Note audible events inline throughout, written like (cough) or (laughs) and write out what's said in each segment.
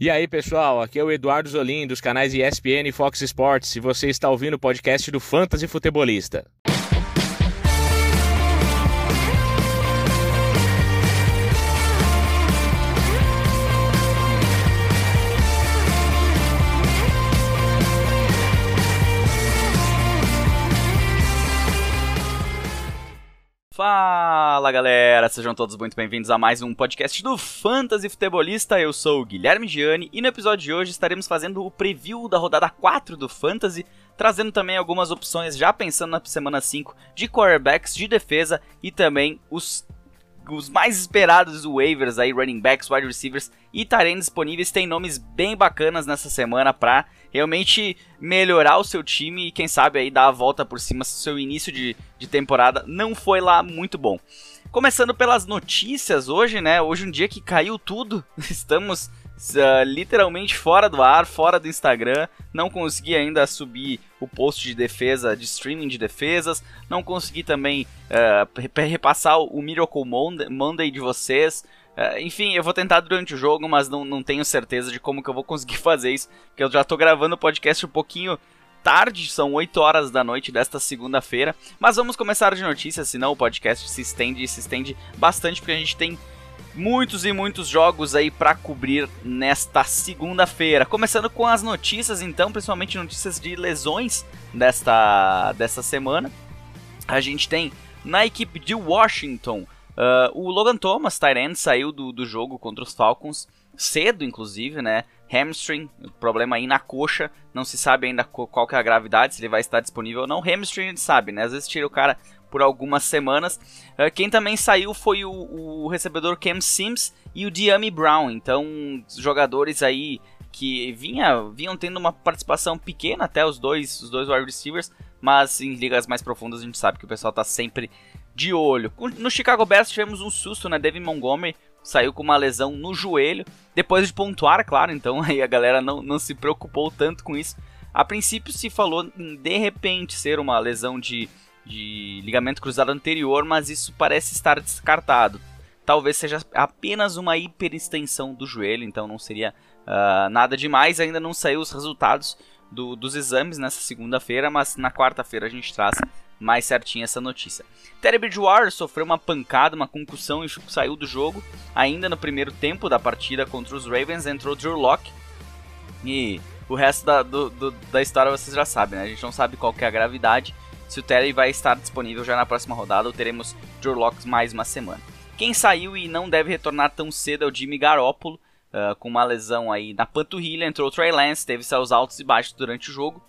E aí, pessoal, aqui é o Eduardo Zolim dos canais ESPN e Fox Sports e você está ouvindo o podcast do Fantasy Futebolista. Fala galera, sejam todos muito bem-vindos a mais um podcast do Fantasy Futebolista. Eu sou o Guilherme Gianni e no episódio de hoje estaremos fazendo o preview da rodada 4 do Fantasy, trazendo também algumas opções já pensando na semana 5 de quarterbacks, de defesa e também os os mais esperados waivers aí, running backs, wide receivers e tarem disponíveis. Tem nomes bem bacanas nessa semana para realmente melhorar o seu time e quem sabe aí dar a volta por cima se o seu início de, de temporada não foi lá muito bom. Começando pelas notícias hoje, né? Hoje um dia que caiu tudo. (laughs) Estamos uh, literalmente fora do ar, fora do Instagram. Não consegui ainda subir o post de defesa, de streaming de defesas. Não consegui também uh, repassar o Miracle Monday, de vocês. Uh, enfim, eu vou tentar durante o jogo, mas não, não tenho certeza de como que eu vou conseguir (laughs) fazer isso. Porque eu já estou gravando o podcast um pouquinho tarde, são 8 horas da noite desta segunda-feira. Mas vamos começar de notícias, senão o podcast se estende e se estende bastante, porque a gente tem muitos e muitos jogos aí para cobrir nesta segunda-feira. Começando com as notícias, então, principalmente notícias de lesões desta, desta semana. A gente tem na equipe de Washington uh, o Logan Thomas, Tyrant, saiu do, do jogo contra os Falcons cedo, inclusive, né? Hamstring, problema aí na coxa, não se sabe ainda qual que é a gravidade, se ele vai estar disponível ou não. Hamstring a gente sabe, né? Às vezes tira o cara por algumas semanas. Uh, quem também saiu foi o, o, recebedor Cam Sims e o Diami Brown. Então, jogadores aí que vinha, vinham tendo uma participação pequena até os dois, os dois wide receivers, mas em ligas mais profundas a gente sabe que o pessoal está sempre de olho. No Chicago Bears tivemos um susto, né? Devin Montgomery saiu com uma lesão no joelho, depois de pontuar, claro, então (laughs) aí a galera não, não se preocupou tanto com isso. A princípio se falou em de repente ser uma lesão de de ligamento cruzado anterior, mas isso parece estar descartado. Talvez seja apenas uma hiperextensão do joelho, então não seria uh, nada demais. Ainda não saiu os resultados do, dos exames nessa segunda-feira, mas na quarta-feira a gente traz mais certinho essa notícia. Terry Bridgewater sofreu uma pancada, uma concussão e saiu do jogo. Ainda no primeiro tempo da partida contra os Ravens entrou Drew Locke. E o resto da, do, do, da história vocês já sabem, né? A gente não sabe qual é a gravidade se o Terry vai estar disponível já na próxima rodada ou teremos Drew Locks mais uma semana. Quem saiu e não deve retornar tão cedo é o Jimmy Garoppolo, uh, com uma lesão aí na panturrilha, entrou o Trey Lance, teve seus altos e baixos durante o jogo.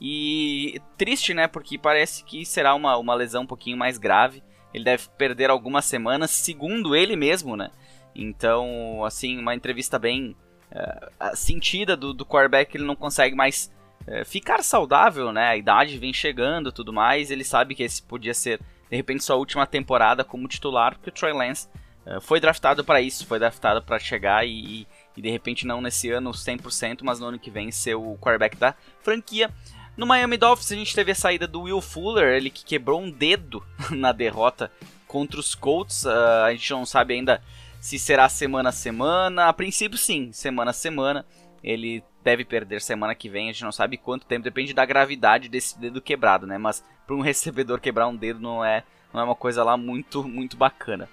E triste, né, porque parece que será uma, uma lesão um pouquinho mais grave. Ele deve perder algumas semanas, segundo ele mesmo, né? Então, assim, uma entrevista bem uh, sentida do, do quarterback, ele não consegue mais é, ficar saudável, né? A idade vem chegando tudo mais. Ele sabe que esse podia ser, de repente, sua última temporada como titular, porque o Troy Lance é, foi draftado para isso, foi draftado para chegar e, e, de repente, não nesse ano 100%, mas no ano que vem ser o quarterback da franquia. No Miami Dolphins a gente teve a saída do Will Fuller, ele que quebrou um dedo (laughs) na derrota contra os Colts. Uh, a gente não sabe ainda se será semana a semana. A princípio, sim, semana a semana. Ele deve perder semana que vem, a gente não sabe quanto tempo, depende da gravidade desse dedo quebrado, né? Mas para um (laughs) recebedor quebrar um dedo não é, não é uma coisa lá muito, muito bacana.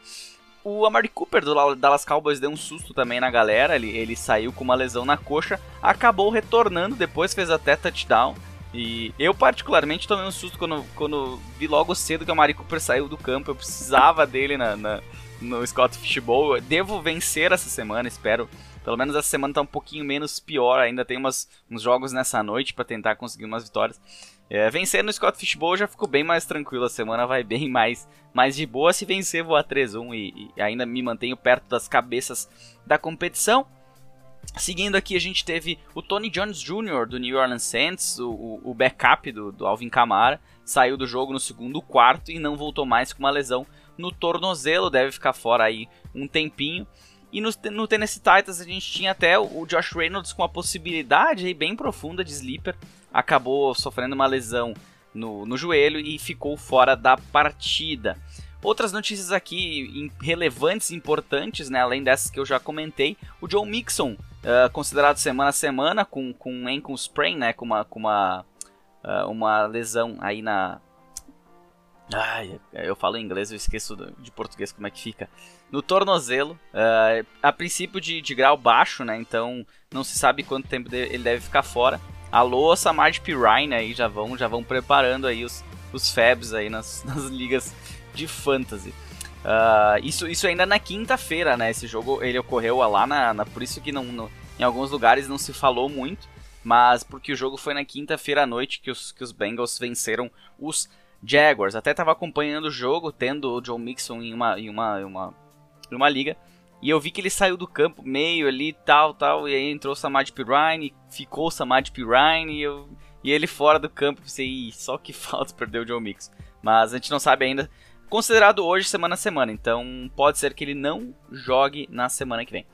O Amari Cooper do Dallas Cowboys deu um susto também na galera, ele, ele saiu com uma lesão na coxa, acabou retornando, depois fez até touchdown. E eu, particularmente, tomei um susto quando, quando vi logo cedo que o Amari Cooper saiu do campo. Eu precisava dele na, na no Scott Fishbowl. devo vencer essa semana, espero pelo menos essa semana tá um pouquinho menos pior, ainda tem umas, uns jogos nessa noite para tentar conseguir umas vitórias. É, vencer no Scott Fishbowl já ficou bem mais tranquilo, a semana vai bem mais, mais de boa. Se vencer, vou a 3-1 e, e ainda me mantenho perto das cabeças da competição. Seguindo aqui, a gente teve o Tony Jones Jr. do New Orleans Saints, o, o backup do, do, Alvin Kamara, saiu do jogo no segundo quarto e não voltou mais com uma lesão no tornozelo, deve ficar fora aí um tempinho. E no, no Tennessee Titans a gente tinha até o Josh Reynolds com a possibilidade aí, bem profunda de sleeper. Acabou sofrendo uma lesão no, no joelho e ficou fora da partida. Outras notícias aqui relevantes, importantes, né, além dessas que eu já comentei. O Joe Mixon uh, considerado semana a semana, com, com um ankle sprain, né? Com uma, com uma, uh, uma lesão aí na. Ai, eu falo em inglês, eu esqueço de português como é que fica. No tornozelo, uh, a princípio de, de grau baixo, né? Então não se sabe quanto tempo ele deve ficar fora. Alô, Samad Pirine aí já vão, já vão preparando aí os, os Fabs aí nas, (laughs) nas ligas de fantasy. Uh, isso, isso ainda na quinta-feira, né? Esse jogo ele ocorreu lá na, na por isso que não, no, em alguns lugares não se falou muito, mas porque o jogo foi na quinta-feira à noite que os, que os Bengals venceram os Jaguars. Até estava acompanhando o jogo, tendo o John Mixon em uma, em uma, em uma, em uma liga. E eu vi que ele saiu do campo meio ali, tal, tal, e aí entrou o Samad Pirine, ficou o Samad Pirine, e, eu, e ele fora do campo, pensei, só que (laughs) falta perder o John Mixon. Mas a gente não sabe ainda considerado hoje semana a semana, então pode ser que ele não jogue na semana que vem.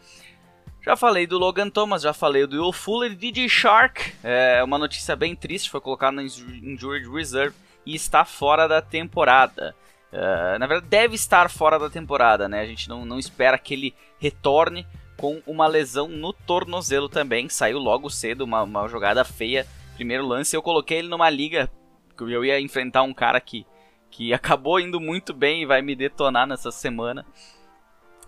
Já falei do Logan Thomas, já falei do Will Fuller DJ Shark. É uma notícia bem triste, foi colocado na Injured Reserve e está fora da temporada. Uh, na verdade, deve estar fora da temporada, né? A gente não, não espera que ele retorne com uma lesão no tornozelo também. Saiu logo cedo, uma, uma jogada feia. Primeiro lance, eu coloquei ele numa liga que eu ia enfrentar um cara que que (laughs) acabou indo muito bem e vai me detonar nessa semana.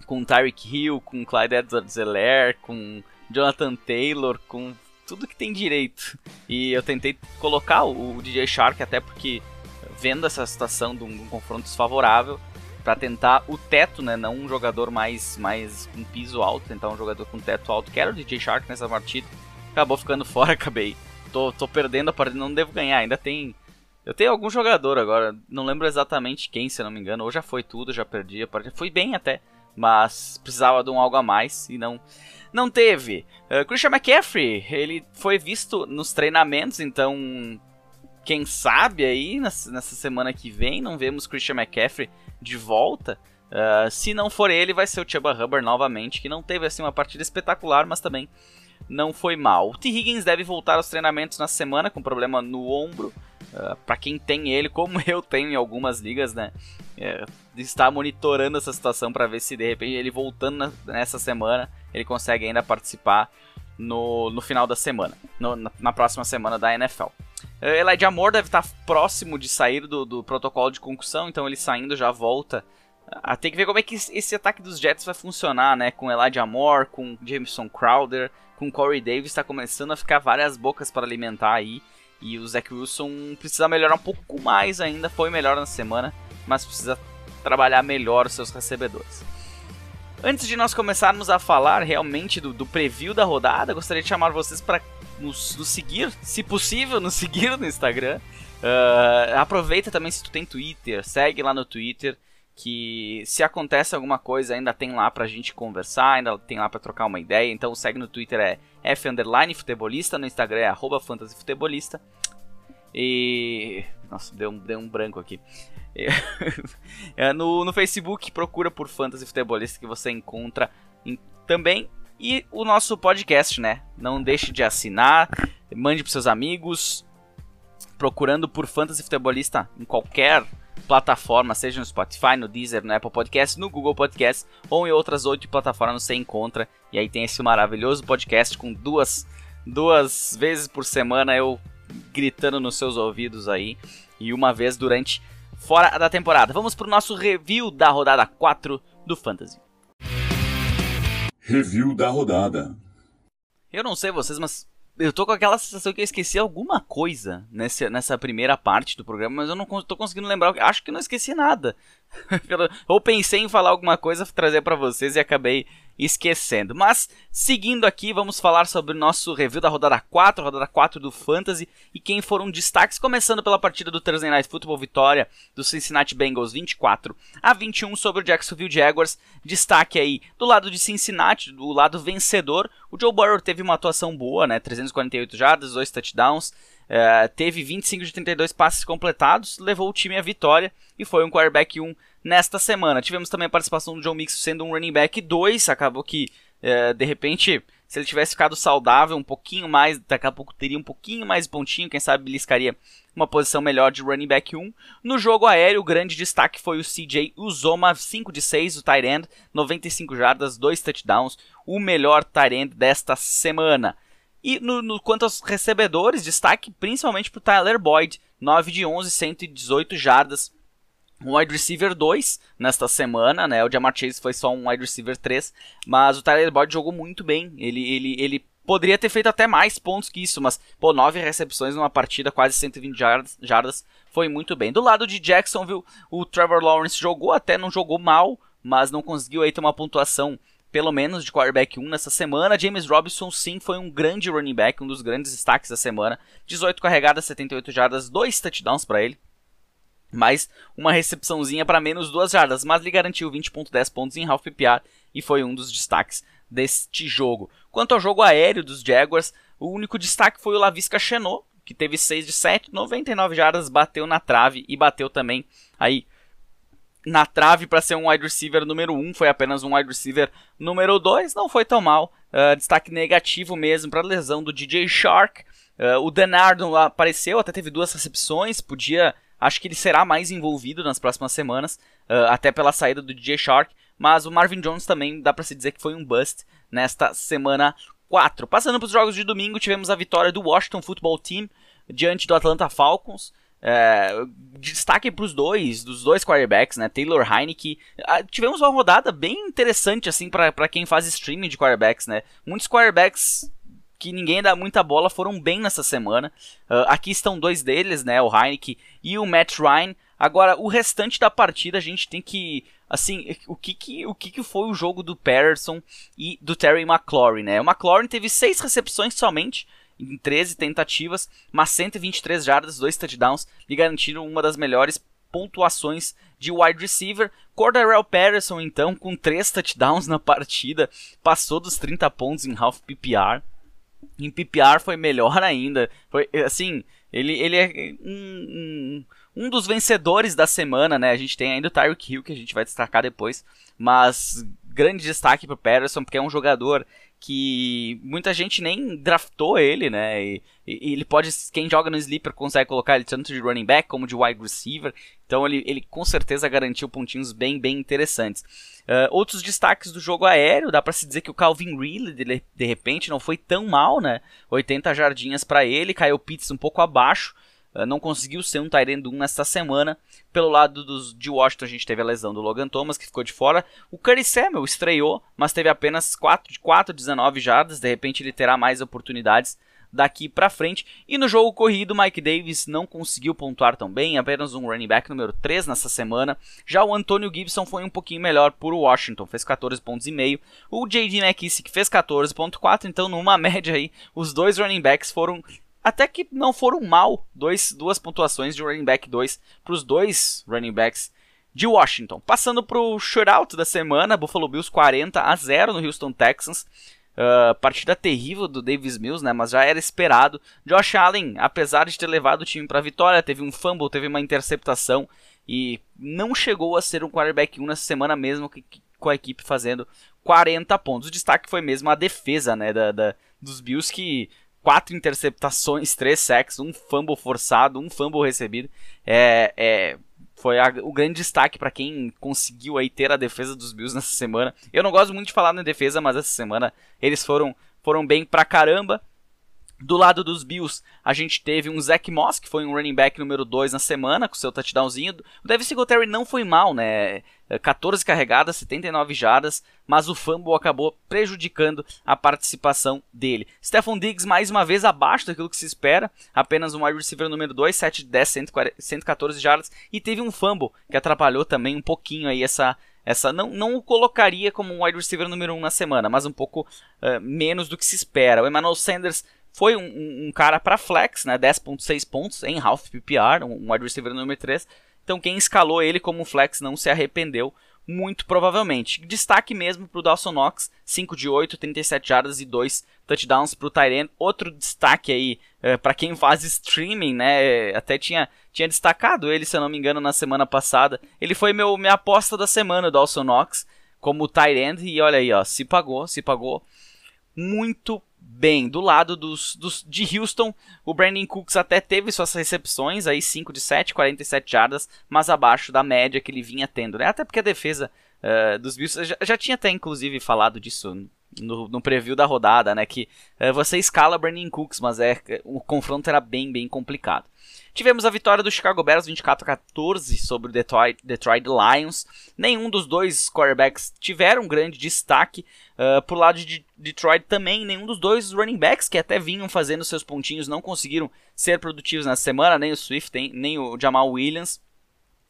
Com Tyreek Hill, com Clyde Edwards-Helaire, com Jonathan Taylor, com tudo que tem direito. E eu tentei colocar o, DJ Shark até porque vendo essa situação de um, um confronto desfavorável para tentar o teto, né, não um jogador mais mais com piso alto, tentar um jogador com teto alto, que era o DJ Shark nessa partida. Acabou ficando (laughs) fora, acabei. Tô, tô perdendo a partida, não devo ganhar, ainda tem eu tenho algum jogador agora, não lembro exatamente quem, se não me engano, ou já foi tudo, já perdi. Foi bem até, mas precisava de um algo a mais e não não teve. Uh, Christian McCaffrey, ele foi visto nos treinamentos, então quem sabe aí nessa, nessa semana que vem não vemos Christian McCaffrey de volta. Uh, se não for ele, vai ser o Chuba Hubbard novamente, que não teve assim uma partida espetacular, mas também não foi mal. O T. Higgins deve voltar aos treinamentos na semana com problema no ombro. Uh, para quem tem ele, como (laughs) eu tenho em algumas ligas, né? É, está monitorando essa situação para ver se de repente ele voltando na, nessa semana ele consegue ainda participar no, no final da semana, no, na, na, próxima semana da NFL. Uh, Elijah Moore deve estar próximo de sair do, do protocolo de concussão, então ele saindo já volta ah, tem que ver como é que esse ataque dos Jets vai funcionar, né? Com Elijah Moore, com Jameson Crowder, com Corey Davis, está começando a ficar várias bocas para alimentar aí. E o Zach Wilson precisa melhorar um pouco mais ainda, foi melhor na semana, mas precisa trabalhar melhor os seus recebedores. Antes de nós começarmos a falar realmente do, do preview da rodada, gostaria de chamar vocês para nos, nos, seguir, se possível, nos (laughs) seguir no Instagram. Uh, aproveita também se tu tem Twitter, segue lá no Twitter que se acontece alguma coisa ainda tem lá pra gente conversar, ainda tem lá pra trocar uma ideia. Então segue no Twitter é F underline futebolista, no Instagram é arroba fantasyfutebolista. E. Nossa, deu um, deu um branco aqui. (laughs) é, no, no Facebook procura por Fantasy Futebolista que você encontra em, também. E o nosso podcast, né? Não deixe de assinar, mande pros seus amigos. Procurando por Fantasy Futebolista em qualquer plataforma, seja no Spotify, no Deezer, no Apple Podcast, no Google Podcast ou em outras oito plataformas você encontra. E aí tem esse maravilhoso podcast com duas, duas vezes por semana eu gritando nos seus ouvidos aí e uma vez durante fora da temporada. Vamos pro nosso review da rodada 4 do Fantasy. Review da rodada. Eu não sei vocês, mas eu tô com aquela sensação que eu esqueci alguma coisa nessa, nessa primeira parte do programa, mas eu não tô conseguindo lembrar. Acho que não esqueci nada. (laughs) Ou pensei em falar alguma coisa, trazer para vocês e acabei esquecendo. Mas, seguindo aqui, vamos falar sobre o nosso review da rodada 4, rodada 4 do Fantasy, e quem foram destaques, começando pela partida do Thursday Night Football, vitória do Cincinnati Bengals 24 a 21 sobre o Jacksonville Jaguars. Destaque aí do lado de Cincinnati, do lado vencedor, o Joe Burrow teve uma atuação boa, né, 348 jardas, 2 touchdowns, Uh, teve 25 de 32 passes completados, levou o time à vitória e foi um quarterback 1 nesta semana. Tivemos também a participação do John Mixon sendo um running back 2, acabou que uh, de repente, se ele tivesse ficado saudável um pouquinho mais, daqui a pouco teria um pouquinho mais pontinho, quem sabe beliscaria uma posição melhor de running back 1. No jogo aéreo, o grande destaque foi o CJ Uzoma, 5 de 6, o tight end, 95 jardas, 2 touchdowns. o melhor Tyrant desta semana. E no, no, quanto aos recebedores, destaque principalmente para o Tyler Boyd, 9 de 11, 118 jardas. Um wide receiver 2 nesta semana, né? O Jamar Chase foi só um wide receiver 3, mas o Tyler Boyd jogou muito bem. Ele, ele, ele poderia ter feito até mais pontos que isso, mas, pô, 9 recepções numa partida, quase 120 jardas, jardas foi muito bem. Do lado de Jacksonville, o Trevor Lawrence jogou, até não jogou mal, mas não conseguiu aí ter uma pontuação pelo menos de quarterback 1 nessa semana. James Robinson sim foi um grande running back, um dos grandes destaques da semana. 18 carregadas, 78 jardas, 2 touchdowns para ele. Mais uma recepçãozinha para menos 2 jardas, mas lhe garantiu 20.10 pontos em half PPR e foi um dos destaques deste jogo. Quanto ao jogo aéreo dos Jaguars, o único destaque foi o Lavisca Chenot, que teve 6 de 7, 99 jardas, bateu na trave e bateu também aí na trave para ser um wide receiver número 1, foi apenas um wide receiver número 2, não foi tão mal. Uh, destaque negativo mesmo para a lesão do DJ Shark. Uh, o Denardo apareceu, até teve duas recepções, podia. Acho que ele será mais envolvido nas próximas semanas, uh, até pela saída do DJ Shark. Mas o Marvin Jones também dá para se dizer que foi um bust nesta semana 4. Passando para os jogos de domingo, tivemos a vitória do Washington Football Team diante do Atlanta Falcons. É, destaque para os dois, dos dois quarterbacks, né? Taylor Heineke. Ah, tivemos uma rodada bem interessante, assim, para quem faz streaming de quarterbacks, né? Muitos quarterbacks que ninguém dá muita bola foram bem nessa semana. Uh, aqui estão dois deles, né? O Heineke e o Matt Ryan. Agora, o restante da partida a gente tem que. Assim, o que, que, o que, que foi o jogo do Patterson e do Terry McLaurin, né? O McLaurin teve seis recepções somente em 13 tentativas, mas 123 jardas, 2 touchdowns, lhe garantiram uma das melhores pontuações de wide receiver. Cordarrelle Patterson, então, com 3 touchdowns na partida, passou dos 30 pontos em half PPR. Em PPR foi melhor ainda. Foi assim, ele, ele é um, um, um dos vencedores da semana, né? A gente tem ainda o Tyreek Hill que a gente vai destacar depois, mas grande destaque para Patterson porque é um jogador que muita gente nem draftou ele, né? E, e, ele pode, quem joga no sleeper consegue colocar ele tanto de running back como de wide receiver. Então ele, ele com certeza garantiu pontinhos bem, bem interessantes. Uh, outros destaques do jogo aéreo, dá para se dizer que o Calvin Ridley de, de repente não foi tão mal, né? 80 jardinhas para ele, caiu Pitts um pouco abaixo. Uh, não conseguiu ser um Tyrande 1 nesta semana. Pelo lado dos, de Washington, a gente teve a lesão do Logan Thomas, que ficou de fora. O Curry Samuel estreou, mas teve apenas 4 de 4, 19 jardas. De repente, ele terá mais oportunidades daqui para frente. E no jogo corrido, Mike Davis não conseguiu pontuar tão bem, apenas um running back número 3 nessa semana. Já o Antonio Gibson foi um pouquinho melhor por Washington, fez 14 pontos e meio. O JD McKissick fez 14.4, então numa (laughs) média aí, os dois running backs foram até que não foram mal. Dois, duas pontuações de running back 2 para os dois running backs de Washington. Passando para o shootout da semana, Buffalo Bills 40 a 0 no Houston Texans. Uh, partida terrível do Davis Mills, né? Mas já era esperado. Josh Allen, apesar de ter levado o time para a vitória, teve um fumble, teve uma interceptação e não chegou a ser um quarterback 1 nessa semana mesmo que, que, com a equipe fazendo 40 pontos. O destaque foi mesmo a defesa, né? Da, da dos Bills que quatro interceptações, três sacks, um fumble forçado, um fumble recebido. É, é foi a, o grande destaque para quem conseguiu aí ter a defesa dos Bills nessa semana. Eu não gosto muito de falar na defesa, mas essa semana eles foram, foram bem pra caramba. Do lado dos Bills, a gente teve um Zach Moss, que foi um running back número 2 na semana, com seu touchdownzinho. O Devin Singletary não foi mal, né? 14 é, carregadas, 79 jardas, mas o fumble acabou prejudicando a participação dele. Stephon Diggs, mais uma vez, abaixo daquilo que se espera. Apenas um wide receiver número 2, 7 de 10, 114 jardas. E teve um fumble, que atrapalhou também um pouquinho aí essa essa não, não o colocaria como um wide receiver número 1 um na semana, mas um pouco uh, menos do que se espera. O Emmanuel Sanders foi um, um, cara para flex, né? 10.6 pontos em half PPR, um wide receiver número 3. Então quem escalou ele como flex não se arrependeu, muito provavelmente. Destaque mesmo para o Dawson Knox, 5 de 8, 37 jardas e 2 touchdowns para o Tyrant. Outro destaque aí é, para quem faz streaming, né? Até tinha, tinha destacado ele, se eu não me engano, na semana passada. Ele foi meu, minha aposta da semana, o Dawson Knox, como Tyrant. E olha aí, ó, se pagou, se pagou muito bem. Do lado dos, dos, de Houston, o Brandon Cooks até teve suas recepções, aí 5 de 7, 47 jardas, mas abaixo da média que ele vinha tendo. Né? Até porque a defesa uh, dos Bills, já, já tinha até inclusive falado disso no, no preview da rodada, né? Que é, você escala Brandon Cooks, mas é, o confronto era bem, bem complicado. Tivemos a vitória do Chicago Bears 24 a 14 sobre o Detroit, Detroit Lions. Nenhum dos dois quarterbacks tiveram grande destaque. Uh, por lado de Detroit também, nenhum dos dois running backs que até vinham fazendo seus pontinhos não conseguiram ser produtivos na semana, nem o Swift, nem o Jamal Williams.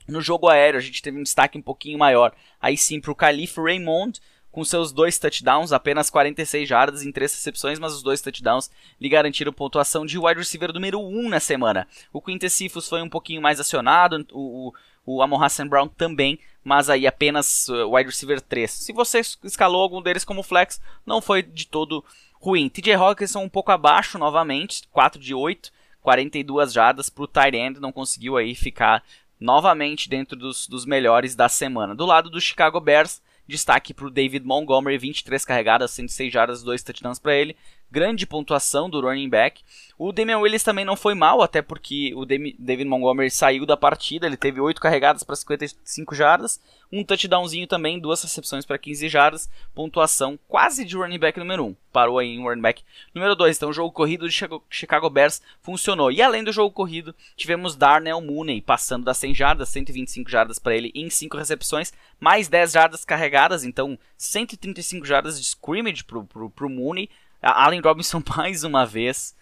No jogo aéreo, a gente teve um destaque um pouquinho maior. Aí sim para o Calif Raymond, com seus dois touchdowns, apenas 46 jardas em três recepções, mas os dois touchdowns lhe garantiram pontuação de wide receiver número 1 na semana. O Quintus Cephas foi um pouquinho mais acionado, o, o, o Amon Hassan Brown também, mas aí apenas uh, wide receiver 3. Se você escalou algum deles como flex, não foi de todo ruim. TJ Hawkinson um pouco abaixo novamente, 4 de 8, 42 jardas para o tight end, não conseguiu aí ficar novamente dentro dos, dos melhores da semana. Do lado do Chicago Bears, Destaque para o David Montgomery, 23 carregadas, 106 jardas, 2 touchdowns para ele. Grande pontuação do running back. O Damian Willis também não foi mal, até porque o David Montgomery saiu da partida. Ele teve 8 carregadas para 55 jardas, um touchdownzinho também, duas recepções para 15 jardas. Pontuação quase de running back número 1. Parou aí em running back número 2. Então o jogo corrido de Chicago Bears funcionou. E além do jogo corrido, tivemos Darnell Mooney passando das 100 jardas, 125 jardas para ele em 5 recepções, mais 10 jardas carregadas. Então 135 jardas de scrimmage para o Mooney. Allen Robinson (laughs) mais uma vez.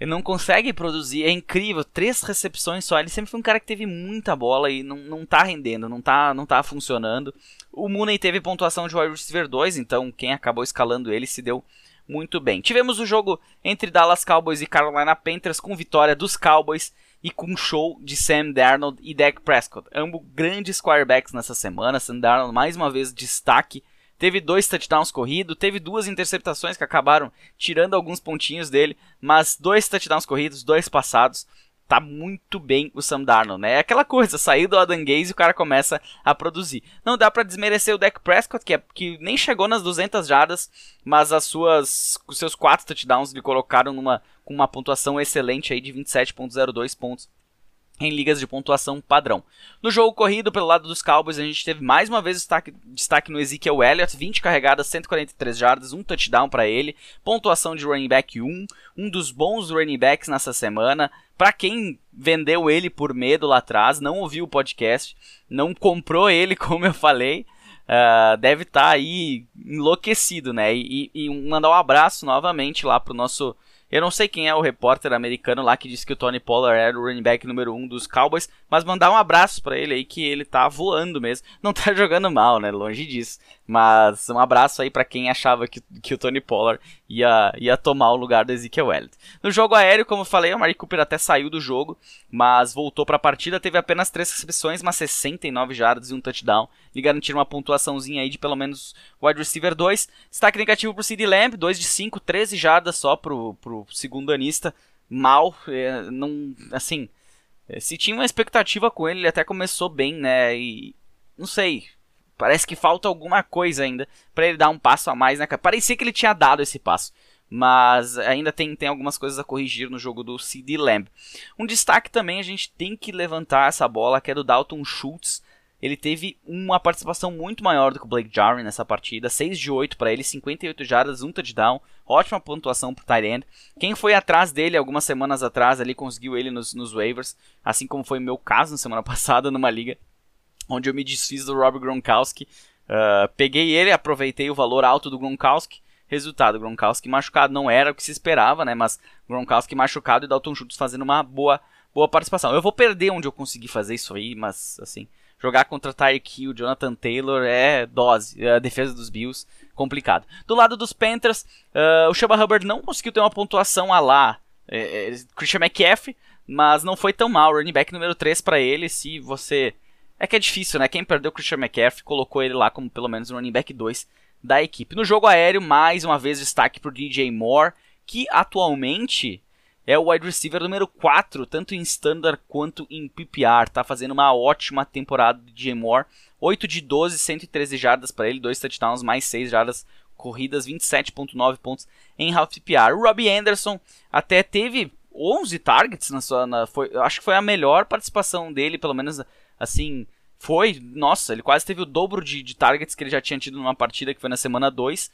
Ele não consegue produzir, é incrível, três recepções só. Ele sempre foi um cara que teve muita bola e não, não tá rendendo, não tá, não tá funcionando. O Mooney teve pontuação de wide receiver 2, então quem acabou escalando ele se deu muito bem. Tivemos o jogo entre Dallas Cowboys e Carolina Panthers com vitória dos Cowboys e com show de Sam Darnold e Dak Prescott. Ambos grandes quarterbacks nessa semana. Sam Darnold mais uma vez destaque teve dois touchdowns corridos, teve duas interceptações que acabaram tirando alguns pontinhos dele, mas dois touchdowns corridos, dois passados. Tá muito bem o Sam Darnold, né? É aquela coisa, sair do Adam Gaze e o cara começa a produzir. Não dá para desmerecer o Dak Prescott, que, é, que nem chegou nas 200 jardas, mas as suas, os seus quatro touchdowns lhe colocaram numa, com uma pontuação excelente aí de 27.02 pontos em ligas de pontuação padrão. No jogo corrido pelo lado dos Cowboys, a gente teve mais uma vez destaque, destaque no Ezekiel Elliott, 20 carregadas, 143 jardas, um touchdown para ele, pontuação de running back 1, um dos bons running backs nessa semana. Para quem vendeu ele por medo lá atrás, não ouviu o podcast, não comprou ele, (laughs) como eu falei, uh, deve estar tá aí enlouquecido, né? E, e, mandar um abraço novamente lá pro nosso eu não sei quem é o repórter americano lá que disse que o Tony Pollard era o running back número 1 um dos Cowboys, mas mandar um abraço para ele aí que ele tá voando mesmo. Não tá (laughs) jogando mal, né? Longe disso. Mas um abraço aí para quem achava que, que o Tony Pollard ia, ia tomar o lugar do Ezekiel Elliott. No jogo aéreo, como eu falei, o Mari Cooper até saiu do jogo, mas voltou para a partida, teve apenas três recepções, mas 69 jardas e um touchdown. E garantiram uma pontuaçãozinha aí de pelo menos wide receiver 2. Destaque negativo pro CD Lamb, 2 de 5, 13 jardas só pro, pro segundo anista. Mal, é, não, assim, é, se tinha uma expectativa com ele, ele até começou bem, né, e não sei, Parece que falta alguma coisa ainda para ele dar um passo a mais, né? Parecia que ele tinha dado esse passo. Mas ainda tem, tem algumas coisas a corrigir no jogo do CD Lamb. Um destaque também, a gente tem que levantar essa bola, que é do Dalton Schultz. Ele teve uma participação muito maior do que o Blake Jarwin nessa partida. 6 de 8 para ele, 58 jardas, um touchdown. Ótima pontuação pro tight end. Quem foi atrás dele algumas semanas atrás ali conseguiu ele nos, nos waivers. Assim como foi o meu caso na semana (laughs) passada numa liga onde eu me desfiz do Rob Gronkowski. Uh, peguei ele, aproveitei o valor alto do Gronkowski. Resultado, Gronkowski machucado não era o que se esperava, né? Mas Gronkowski machucado e Dalton Schultz fazendo uma boa, boa participação. Eu vou perder onde eu consegui fazer isso aí, mas assim, jogar contra Tyreek Hill, Jonathan Taylor é dose. É a defesa dos Bills, complicado. Do lado dos Panthers, uh, o Chuba Hubbard não conseguiu ter uma pontuação a lá é, é, Christian McCaffrey, mas não foi tão mal. Running back número 3 para ele, se você é que é difícil, né? Quem perdeu o Christian McCaffrey colocou ele lá como pelo menos running back 2 da equipe. No jogo aéreo, mais uma vez destaque para o DJ Moore, que atualmente é o wide receiver número 4, tanto em standard quanto em PPR. Tá fazendo uma ótima temporada do DJ Moore. 8 de 12, 113 jardas para ele, 2 touchdowns, mais 6 jardas corridas, 27.9 pontos em half PPR. O Robbie Anderson até teve 11 targets na sua. Na, foi, acho que foi a melhor participação dele, pelo menos assim, foi, nossa, ele quase teve o dobro de, de targets que ele já tinha tido numa partida que foi na semana 2.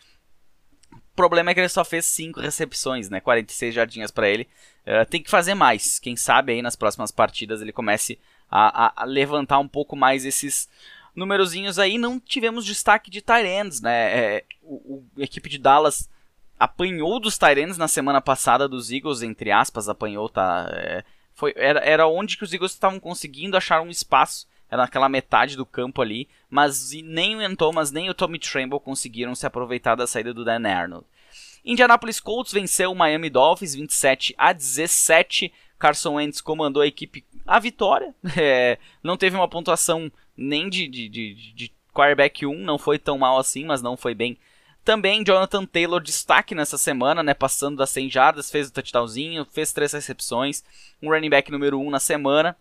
Problema é que ele só fez 5 recepções, né? 46 jardinhas para ele. Uh, tem que fazer mais. Quem sabe aí nas próximas partidas ele comece a, a, a levantar um pouco mais esses numerozinhos aí. Não tivemos destaque de Tyrands, né? É, o, o, a equipe de Dallas apanhou dos Tyrands na semana passada dos Eagles, entre aspas, apanhou, tá? É, foi, era, era onde que os Eagles estavam conseguindo achar um espaço era naquela metade do campo ali, mas nem o Ian Thomas nem o Tommy Tremble conseguiram se aproveitar da saída do Dan Arnold. Indianapolis Colts venceu o Miami Dolphins 27 a 17. Carson Wentz comandou a equipe à vitória. (laughs) É, não teve uma pontuação nem de, de, de, de quarterback 1, não foi tão mal assim, mas não foi bem. Também Jonathan Taylor destaque nessa semana, né, passando das 100 jardas, fez o touchdownzinho, fez três recepções, um running back número 1 na semana.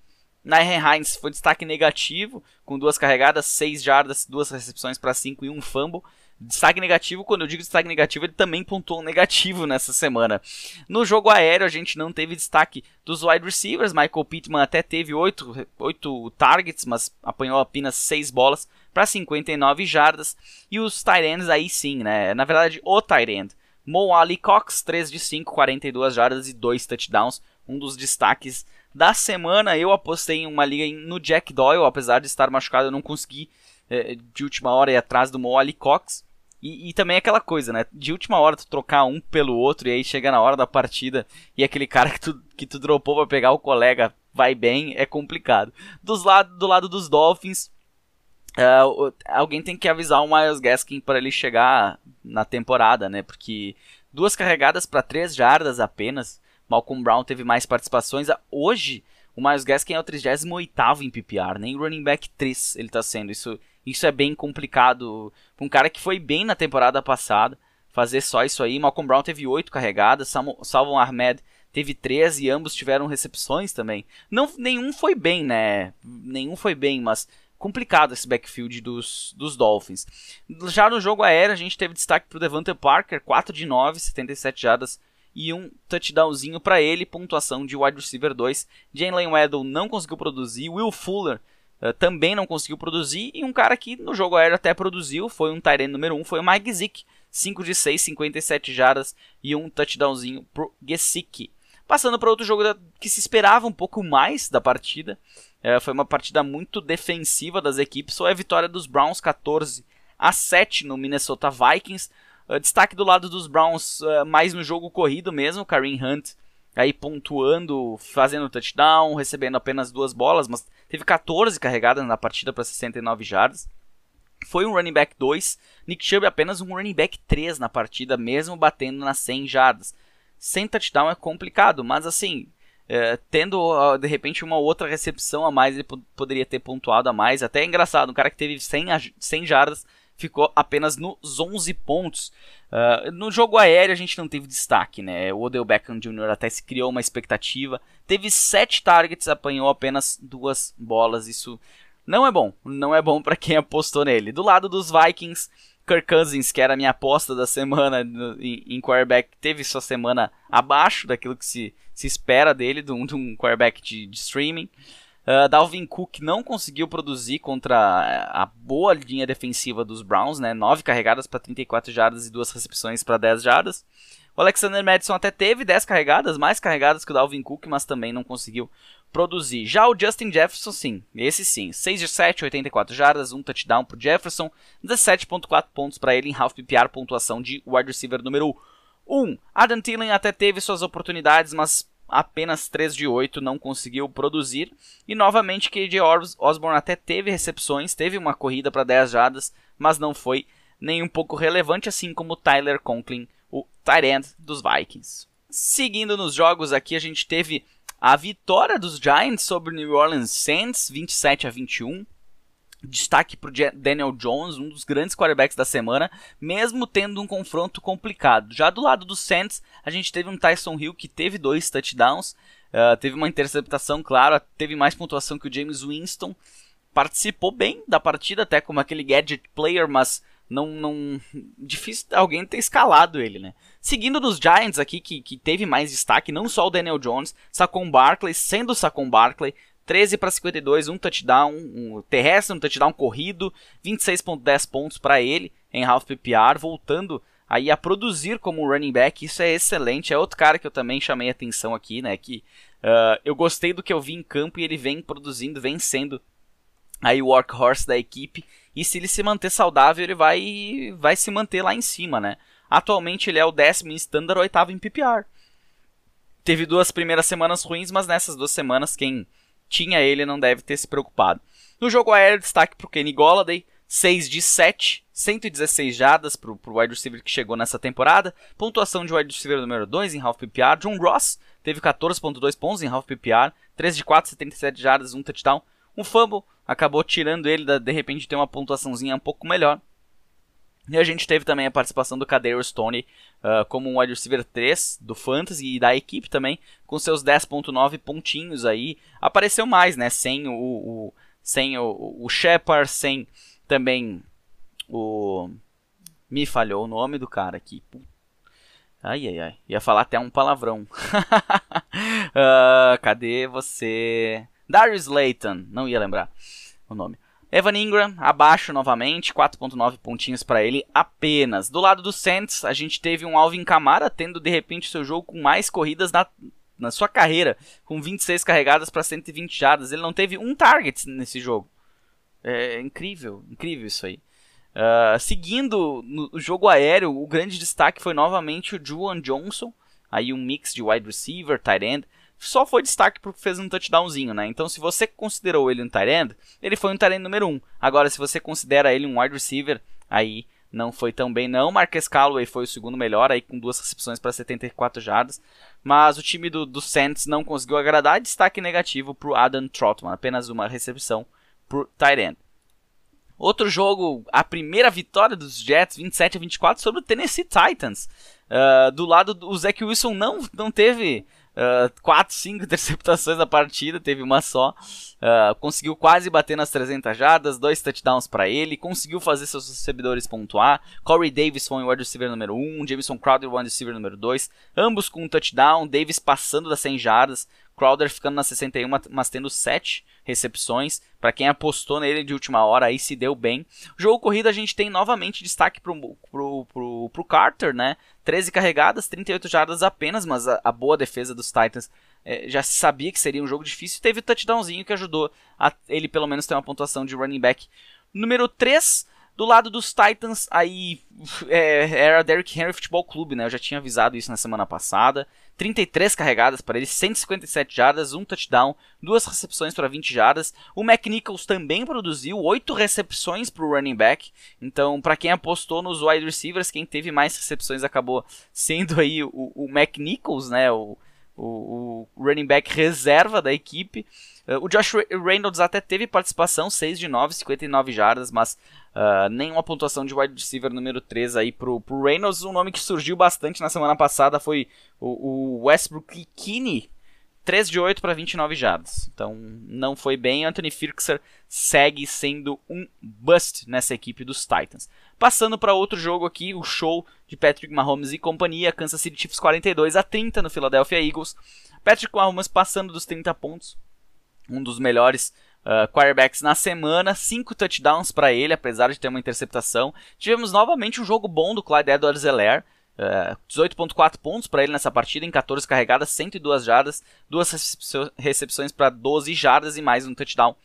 Nairn Hines foi destaque negativo, com duas carregadas, seis jardas, duas recepções para cinco e um fumble. Destaque negativo, quando eu digo destaque negativo, ele também pontuou um negativo (laughs) nessa semana. No jogo aéreo, a gente não teve destaque dos wide receivers. Michael Pittman até teve 8, 8 targets, mas apanhou apenas 6 bolas para 59 jardas. E os tight ends aí sim, né? Na verdade, o tight end. Mo Ali Cox, 3 de 5, 42 jardas e 2 touchdowns. Um dos destaques da semana eu apostei em uma liga no Jack Doyle, apesar de estar machucado, eu não consegui é, de última hora ir atrás do Mo Ali Cox. E, e, também aquela coisa, né? De última hora tu trocar um pelo outro e aí chega na hora da partida e aquele cara que tu, que tu dropou pra pegar o colega vai bem, é complicado. Dos lado, do lado dos Dolphins, uh, alguém tem que avisar o Miles Gaskin para ele chegar na temporada, né? Porque duas carregadas para três jardas apenas Malcolm Brown teve mais participações. Hoje, o Miles Gaskin é o 38 em PPR, nem running back 3 ele está sendo. Isso, isso é bem complicado. Um cara que foi bem na temporada passada, fazer só isso aí. Malcolm Brown teve 8 carregadas, Salvon Ahmed teve 13 e ambos tiveram recepções também. Não, nenhum foi bem, né? Nenhum foi bem, mas complicado esse backfield dos, dos Dolphins. Já no jogo aéreo, a gente teve destaque para o Devante Parker, 4 de 9, 77 jardas e um touchdownzinho para ele, pontuação de wide receiver 2. Jalen Waddle não conseguiu produzir, Will Fuller uh, também não conseguiu produzir, e um cara que no jogo aéreo até produziu, foi um Tyrene número 1, um, foi o Mike Zick, 5 de 6, 57 jardas e um touchdownzinho pro Gesicki. Passando para outro jogo da, que se esperava um pouco mais da partida, uh, foi uma partida muito defensiva das equipes, foi a vitória dos Browns 14 a 7 no Minnesota Vikings. Uh, destaque do lado dos Browns, uh, mais no jogo corrido mesmo, Kareem Hunt aí pontuando, fazendo touchdown, recebendo apenas duas bolas, mas teve 14 carregadas na partida para 69 jardas. Foi um running back 2, Nick Chubb apenas um running back 3 na partida, mesmo batendo nas 100 jardas. Sem touchdown é complicado, mas assim, é, tendo de repente uma outra recepção a mais, ele poderia ter pontuado a mais. Até é engraçado, um cara que teve 100, 100 jardas ficou apenas nos 11 pontos. Uh, no jogo aéreo a gente não teve destaque, né? O Odell Beckham Jr. até se criou uma expectativa. Teve 7 targets, apanhou apenas duas bolas. Isso não é bom. Não é bom (laughs) para quem apostou nele. Do lado dos Vikings, Kirk Cousins, que era a minha aposta da semana em, em quarterback, teve sua semana abaixo daquilo que se, se espera dele, de um, de um quarterback de, de streaming. Uh, Dalvin Cook não conseguiu produzir contra a boa linha defensiva dos Browns, né? 9 carregadas para 34 jardas e duas recepções para 10 jardas. O Alexander Madison até teve 10 carregadas, mais carregadas que o Dalvin Cook, mas também não conseguiu produzir. Já o Justin Jefferson, sim, esse sim. 6 de 7, 84 jardas, um touchdown para Jefferson, 17.4 pontos para ele em half PPR, pontuação de wide receiver número 1. Adam Thielen até teve suas oportunidades, mas apenas 3 de 8 não conseguiu produzir. E novamente KJ Osborne até teve recepções, teve uma corrida para 10 jadas, mas não foi nem um pouco relevante, assim como Tyler Conklin, o tight end dos Vikings. Seguindo nos jogos aqui, a gente teve a vitória dos Giants sobre o New Orleans Saints, 27 a 21 destaque para o Daniel Jones, um dos grandes quarterbacks da semana, mesmo tendo um confronto complicado. Já do lado do Saints, a gente teve um Tyson Hill que teve dois touchdowns, uh, teve uma interceptação, claro, teve mais pontuação que o James Winston, participou bem da partida, até como aquele gadget player, mas não, não difícil alguém ter escalado ele, né? Seguindo nos Giants aqui, que, que teve mais destaque, não só o Daniel Jones, Saquon Barkley, sendo o Saquon Barkley, 13 para 52, um touchdown, um terrestre, um touchdown corrido, 26.10 pontos para ele em half PPR, voltando aí a produzir como running back, isso é excelente. É outro cara que eu também chamei atenção aqui, né? Que uh, eu gostei do que eu vi em campo e ele vem produzindo, vem sendo aí o workhorse da equipe. E se ele se manter saudável, ele vai, vai se manter lá em cima, né? Atualmente ele é o décimo em standard, oitavo em PPR. Teve duas primeiras semanas ruins, mas nessas duas semanas quem tinha ele não deve ter se preocupado. No jogo aéreo, destaque para o Kenny Golladay, 6 de 7, 116 jardas para o wide receiver que chegou nessa temporada. Pontuação de wide receiver número 2 em half PPR. John Ross teve 14.2 pontos em half PPR, 3 de 4, 77 jardas, 1 touchdown. Um fumble acabou tirando ele da, de repente ter uma pontuaçãozinha um pouco melhor. E a gente teve também a participação do Kadarius Stoney uh, como um wide receiver 3 do Fantasy e da equipe também, com seus 10.9 pontinhos aí. Apareceu mais, né? Sem o, o sem o, o Shepard, sem também o. Me falhou o nome do cara aqui. Ai, ai, ai. Ia falar até um palavrão. uh, (laughs) cadê você? Darius Layton. Não ia lembrar o nome. Evan Ingram, abaixo novamente, 4.9 pontinhos para ele apenas. Do lado do Saints, a gente teve um Alvin Kamara tendo de repente seu jogo com mais corridas na, na sua carreira, com 26 carregadas para 120 jardas. Ele não teve um target nesse jogo. É incrível, incrível isso aí. Uh, seguindo no jogo aéreo, o grande destaque foi novamente o Juan Johnson, aí um mix de wide receiver, tight end. Só foi destaque porque fez um touchdownzinho, né? Então, se você considerou ele um tight end, ele foi um tight end número 1. Um. Agora, se você considera ele um wide receiver, aí não foi tão bem não. Marques Calloway foi o segundo melhor, aí com duas recepções para 74 jardas. Mas o time do, do Saints não conseguiu agradar. Destaque negativo para o Adam Trotman, apenas uma recepção por tight end. Outro jogo, a primeira vitória dos Jets, 27 a 24, sobre o Tennessee Titans. Uh, do lado do o Zach Wilson não, não teve uh, 4, 5 interceptações na partida, teve uma só. Uh, conseguiu quase bater nas 300 jardas, dois touchdowns para ele, conseguiu fazer seus recebedores pontuar. Corey Davis foi o wide receiver número 1, Jameson Crowder o wide receiver número 2, ambos com um touchdown, Davis passando das 100 jardas, Crowder ficando na 61, mas tendo 7 recepções. Para quem apostou nele de última hora, aí se deu bem. Jogo corrido, a gente tem novamente destaque pro, pro, pro, pro Carter, né? 13 carregadas, 38 jardas apenas, mas a, a boa defesa dos Titans é, já sabia que seria um jogo difícil. Teve o touchdownzinho que ajudou a ele pelo menos ter uma pontuação de running back número 3. Do lado dos Titans, aí é, era Derrick Henry Futebol Clube, né? Eu já tinha avisado isso na semana passada. 33 carregadas para ele, 157 jardas, um touchdown, duas recepções para 20 jardas. O McNichols também produziu 8 recepções para o running back. Então, para quem apostou nos wide receivers, quem teve mais recepções acabou sendo aí o, o McNichols, né? O, o, o running back reserva da equipe. Uh, o Josh Reynolds até teve participação, 6 de 9, 59 jardas, mas uh, nenhuma pontuação de wide receiver número 3 aí pro, pro Reynolds. Um nome que surgiu bastante na semana passada foi o, o Westbrook Kinney, 3 de 8 para 29 jardas. Então não foi bem. Anthony Firkser segue sendo um bust nessa equipe dos Titans. Passando para outro jogo aqui, o show de Patrick Mahomes e companhia, Kansas City Chiefs 42 a 30 no Philadelphia Eagles. Patrick Mahomes passando dos 30 pontos, um dos melhores uh, quarterbacks na semana, 5 touchdowns para ele, apesar de ter uma interceptação. Tivemos novamente um jogo bom do Clyde Edwards-Helaire, uh, 18.4 pontos para ele nessa partida, em 14 carregadas, 102 jardas, duas recepções para 12 jardas e mais um touchdown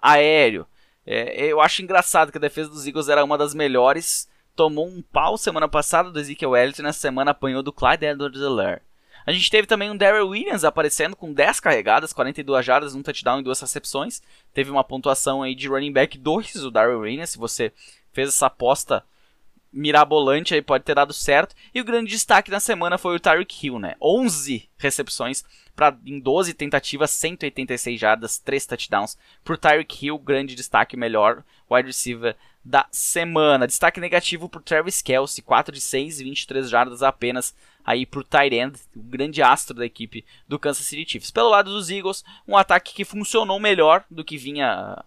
aéreo. É, eu acho engraçado que a defesa dos Eagles era uma das melhores. Tomou um pau semana passada do Ezekiel Elliott e nessa semana apanhou do Clyde Edwards-Helaire. A gente teve também um Daryl Williams aparecendo com 10 carregadas, 42 jardas, um touchdown e duas recepções. Teve uma pontuação aí de running back 2, o Daryl Williams. Se você fez essa aposta mirabolante aí pode ter dado certo. E o grande destaque na semana foi o Tyreek Hill, né? 11 recepções para em 12 tentativas, 186 jardas, 3 touchdowns. Pro Tyreek Hill, grande destaque, melhor wide receiver da semana. Destaque negativo pro Travis Kelsey, 4 de 6, 23 jardas apenas aí pro tight end, o grande astro da equipe do Kansas City Chiefs. Pelo lado dos Eagles, um ataque que funcionou melhor do que vinha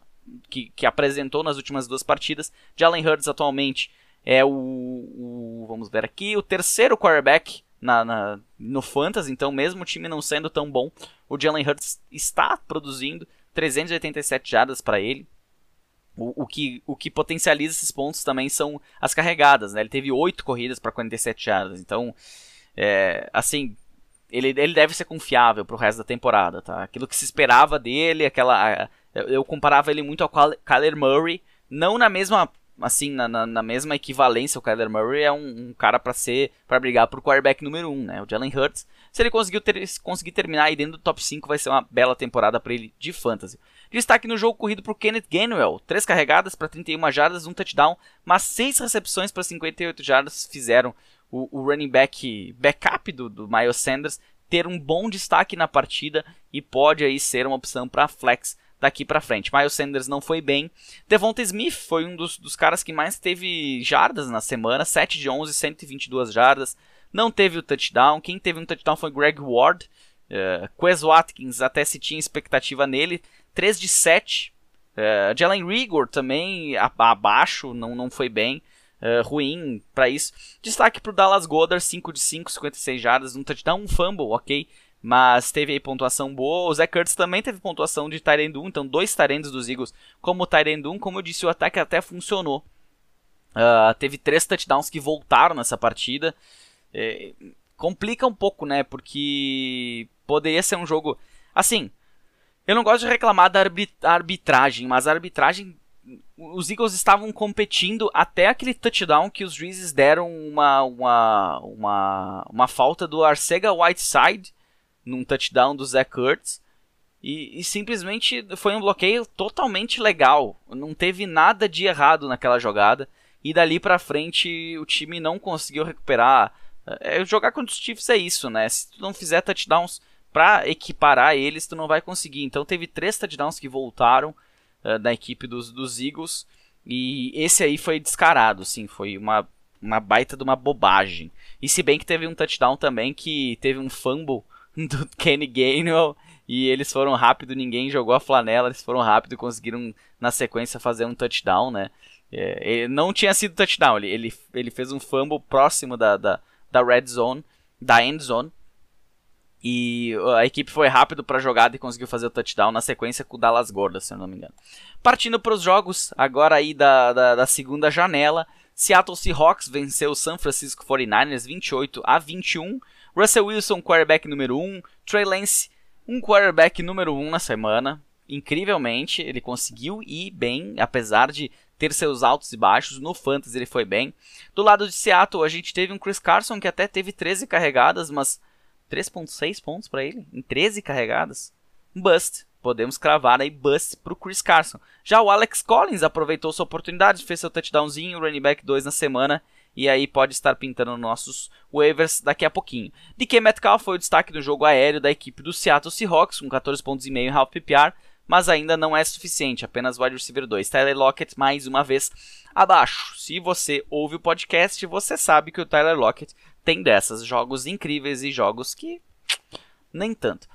que, que apresentou nas últimas duas partidas. Jalen Hurts atualmente é o, o, vamos ver aqui, o terceiro quarterback na, na, no Fantasy, então mesmo o time não sendo tão bom, o Jalen Hurts está produzindo 387 jardas para ele. O, o, que, o que potencializa esses pontos também são as carregadas, né? Ele teve 8 corridas para 47 jardas, então, é, assim, ele, ele deve ser confiável pro resto da temporada, tá? Aquilo que se esperava dele, aquela... Eu comparava ele muito ao Kyler Murray, não na mesma assim, na, na, na, mesma equivalência, o Kyler Murray é um, um cara para ser, para brigar por quarterback número 1, um, né? O Jalen Hurts, se ele conseguir, ter, conseguir terminar aí dentro do top 5, vai ser uma bela temporada para ele de fantasy. Destaque no jogo corrido por Kenneth Gainwell, 3 carregadas para 31 jardas, um touchdown, mas 6 recepções para 58 jardas fizeram o, o running back backup do, do Miles Sanders ter um bom destaque na partida e pode aí ser uma opção para flex daqui para frente. Miles Sanders não foi bem. Devonta Smith foi um dos, dos caras que mais teve jardas na semana, 7 de 11, 122 jardas. Não teve o touchdown. Quem teve um touchdown foi Greg Ward. Uh, Quez Watkins até se tinha expectativa nele. 3 de 7. Uh, Jalen Rigor também abaixo, não, não foi bem. Uh, ruim para isso. Destaque para o Dallas Goddard, 5 de 5, 56 jardas, um touchdown, um fumble, ok mas teve aí pontuação boa. O Zach Kurtz também teve pontuação de Tyrendum, então dois Tyrendos dos Eagles como Tyrendum. Como eu disse, o ataque até funcionou. Uh, teve três touchdowns que voltaram nessa partida. É, complica um pouco, né? Porque poderia ser um jogo. Assim, eu não gosto de reclamar da arbitragem, mas a arbitragem. Os Eagles estavam competindo até aquele touchdown que os juízes deram uma, uma, uma, uma falta do Arcega Whiteside num touchdown do Zach Kurtz. E, e, simplesmente foi um bloqueio totalmente legal. Não teve nada de errado naquela jogada. E dali pra frente o time não conseguiu recuperar. É, jogar contra os Chiefs é isso, né? Se tu não fizer touchdowns pra equiparar eles, tu não vai conseguir. Então teve três touchdowns que voltaram uh, da equipe dos, dos Eagles. E esse aí foi descarado, sim. Foi uma, uma baita de uma bobagem. E se bem que teve um touchdown também que teve um fumble (laughs) do Kenny Gainwell e eles foram rápido, ninguém jogou a flanela, eles foram rápido e conseguiram na sequência fazer um touchdown, né? É, não tinha sido touchdown, ele, ele, ele fez um fumble próximo da, da, da red zone, da end zone, e a equipe foi rápido para a jogada e conseguiu fazer o touchdown na sequência com o Dallas Gorda, se eu não me engano. Partindo para os jogos, agora aí da, da, da, segunda janela, Seattle Seahawks venceu o San Francisco 49ers 28 a 21. Russell Wilson, quarterback número 1. Trey Lance, um quarterback número 1 na semana. Incrivelmente, ele conseguiu ir bem, apesar de ter seus altos e baixos. No Fantasy ele foi bem. Do lado de Seattle, a gente teve um Chris Carson que até teve 13 carregadas, mas 3.6 pontos para ele em 13 carregadas. Um bust. Podemos cravar aí bust pro Chris Carson. Já o Alex Collins aproveitou sua oportunidade, fez seu touchdownzinho, running back 2 na semana e aí pode estar pintando nossos waivers daqui a pouquinho. DK Metcalf foi o destaque do jogo aéreo da equipe do Seattle Seahawks, com 14 pontos e meio em half PPR, mas ainda não é suficiente, apenas wide receiver 2. Tyler Lockett mais uma vez abaixo. Se você ouve o podcast, você sabe que o Tyler Lockett tem dessas, jogos incríveis e jogos que nem tanto.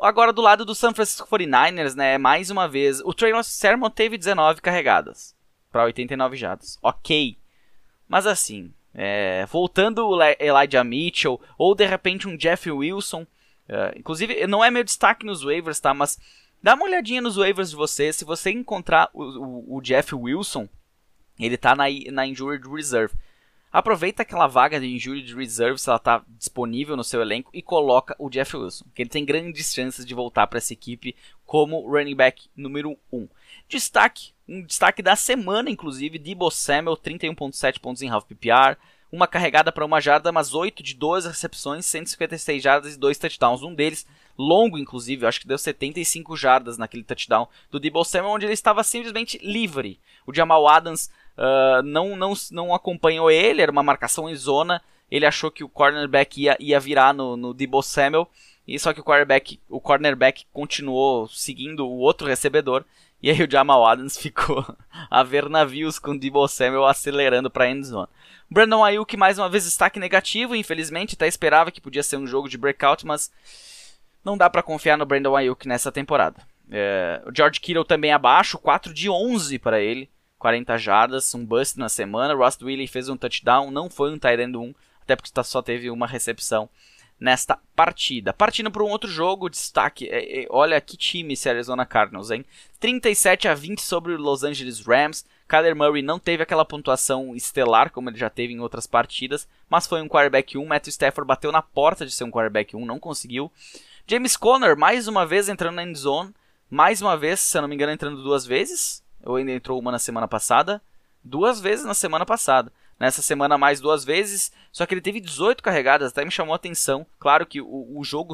Agora do lado do San Francisco 49ers, né, mais uma vez, o Traylon Sermon teve 19 carregadas para 89 jadas. OK, mas assim, é, voltando o Elijah Mitchell, ou de repente um Jeff Wilson. É, inclusive, não é meu destaque nos waivers, tá? Mas dá uma olhadinha nos waivers de você. Se você encontrar o, o, o Jeff Wilson, ele tá na, na Injured Reserve. Aproveita aquela vaga de Injured Reserve, se ela está disponível no seu elenco, e coloca o Jeff Wilson, que ele tem grandes chances de voltar para essa equipe como running back número 1. Destaque, um destaque da semana, inclusive, Debo Samuel, 31.7 pontos em half PPR, uma carregada para uma jarda, mas 8 de 12 recepções, 156 jardas e 2 touchdowns. Um deles longo, inclusive, acho que deu 75 jardas naquele touchdown do Debo Samuel, onde ele estava simplesmente livre. O Jamal Adams uh, não, não, não acompanhou ele, era uma marcação em zona, ele achou que o cornerback ia, ia virar no, no Debo Samuel, e só que o cornerback, o cornerback continuou seguindo o outro recebedor e aí o Jamal Adams (laughs) ficou a ver navios com o Debo Samuel acelerando para a endzone. Brandon Ayuk mais uma vez destaque negativo, infelizmente, até esperava que podia ser um jogo de breakout, mas não dá para confiar no Brandon Ayuk nessa temporada. É, o George Kittle também abaixo, 4 de 11 para ele, 40 jardas, um bust na semana. Ross Willie fez um touchdown, não foi um tight end 1, até porque só teve uma recepção nesta partida. Partindo para um outro jogo, destaque, é, é, olha que time esse Arizona Cardinals, hein? 37 a 20 sobre o Los Angeles Rams. Kyler Murray não teve aquela pontuação estelar como ele já teve em outras partidas, mas foi um quarterback 1. Matthew Stafford bateu na porta de ser um quarterback 1, não conseguiu. James Conner mais uma vez entrando na endzone, mais uma vez, se eu não me engano, entrando duas vezes, ou ainda entrou uma na semana passada, duas vezes na semana passada nessa semana mais duas vezes, só que ele teve 18 carregadas, até me chamou a atenção. Claro que o, o jogo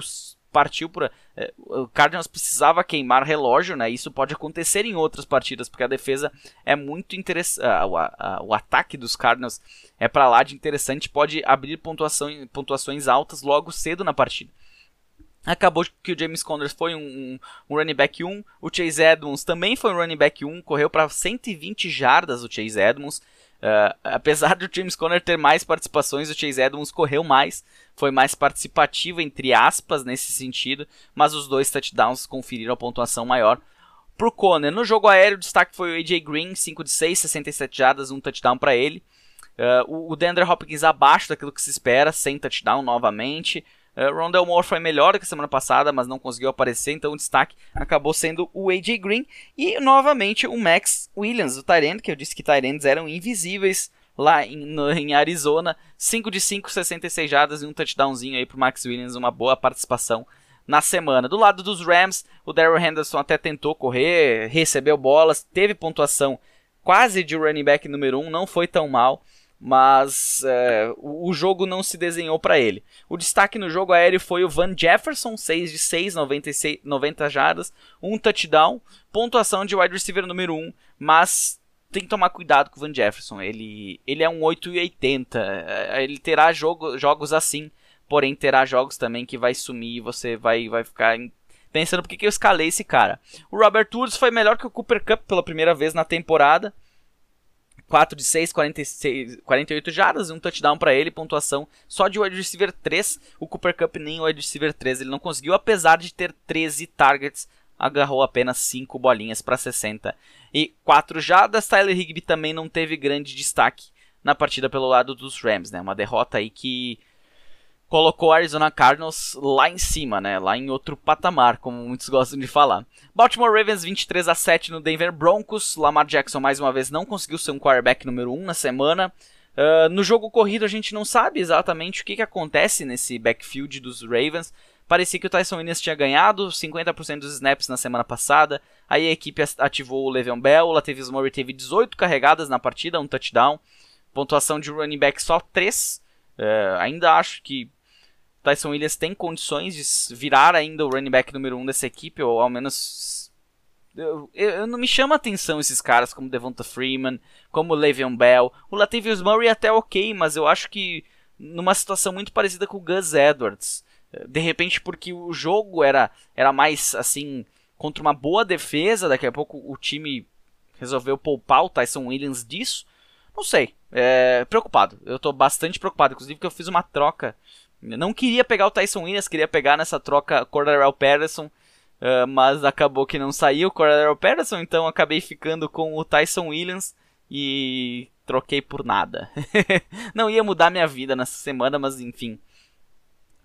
partiu por. É, o Cardinals precisava queimar relógio, né? Isso pode acontecer em outras partidas, porque a defesa é muito interessante. O, o, ataque dos Cardinals é para lá de interessante, pode abrir pontuação, pontuações altas logo cedo na partida. Acabou que o James Conner foi um, um, um, running back 1, o Chase Edmonds também foi um running back 1, correu para 120 jardas o Chase Edmonds. Uh, apesar do James Conner ter mais participações, o Chase Edmonds correu mais, foi mais participativo, entre aspas, nesse sentido, mas os dois touchdowns conferiram a pontuação maior pro Conner. No jogo aéreo, o destaque foi o AJ Green, 5 de 6, 67 jardas, um touchdown para ele. Uh, o Deandre Hopkins abaixo daquilo que se espera, sem touchdown novamente. Uh, Rondell Moore foi melhor que a semana passada, mas não conseguiu aparecer, então o destaque acabou sendo o AJ Green e novamente o Max Williams, o Tyrant, que eu disse que Tyrants eram invisíveis lá em, no, (laughs) em Arizona. 5 de 5, 66 jardas e um touchdownzinho aí pro Max Williams, uma boa participação na semana. Do lado dos Rams, o Darrell Henderson até tentou correr, recebeu bolas, teve pontuação quase de running back número 1, um, não foi tão mal mas é, o jogo não se desenhou para ele. O destaque no jogo aéreo foi o Van Jefferson, 6 de 6, 96, 90 jardas, um touchdown, pontuação de wide receiver número 1, mas tem que tomar cuidado com o Van Jefferson, ele, ele é um 8,80, é, ele terá jogo, jogos assim, porém terá jogos também que vai sumir e você vai, vai ficar pensando por que, que eu escalei esse cara. O Robert Woods foi melhor que o Cooper Cup pela primeira vez na temporada, 4 de 6, 46, 48 jardas, um touchdown para ele, pontuação só de wide receiver 3. O Cooper Cup nem wide receiver 3 ele não conseguiu, apesar de ter 13 targets, agarrou apenas 5 bolinhas para 60 e 4 jardas. Tyler Higby também não teve grande destaque na partida pelo lado dos Rams, né? Uma derrota aí que colocou Arizona Cardinals lá em cima, né? Lá em outro patamar, como muitos gostam de falar. Baltimore Ravens 23 a 7 no Denver Broncos. Lamar Jackson mais uma vez não conseguiu ser um quarterback número 1 na semana. Uh, no jogo corrido a gente não sabe exatamente o que, que acontece nesse backfield dos Ravens. Parecia que o Tyson Williams tinha ganhado 50% dos snaps na semana passada. Aí a equipe ativou o Le'Veon Bell. O Latavius Murray teve 18 carregadas na partida, um touchdown. Pontuação de running back só 3. Uh, eh, ainda acho que Tyson Williams tem condições de virar ainda o running back número 1 um dessa equipe, ou ao menos. Eu, eu, não me chama atenção esses caras como Devonta Freeman, como Le'Veon Bell. O Latavius Murray é até ok, mas eu acho que numa situação muito parecida com o Gus Edwards. De repente, porque o jogo era, era mais assim, contra uma boa defesa, daqui a pouco o time resolveu poupar o Tyson Williams disso. Não sei, é, preocupado. Eu tô bastante preocupado, inclusive porque eu fiz uma troca não queria pegar o Tyson Williams, queria pegar nessa troca Cordarrelle Patterson, uh, mas acabou que não saiu o Cordarrelle Patterson, então acabei ficando com o Tyson Williams e troquei por nada. (laughs) não ia mudar minha vida nessa semana, mas enfim.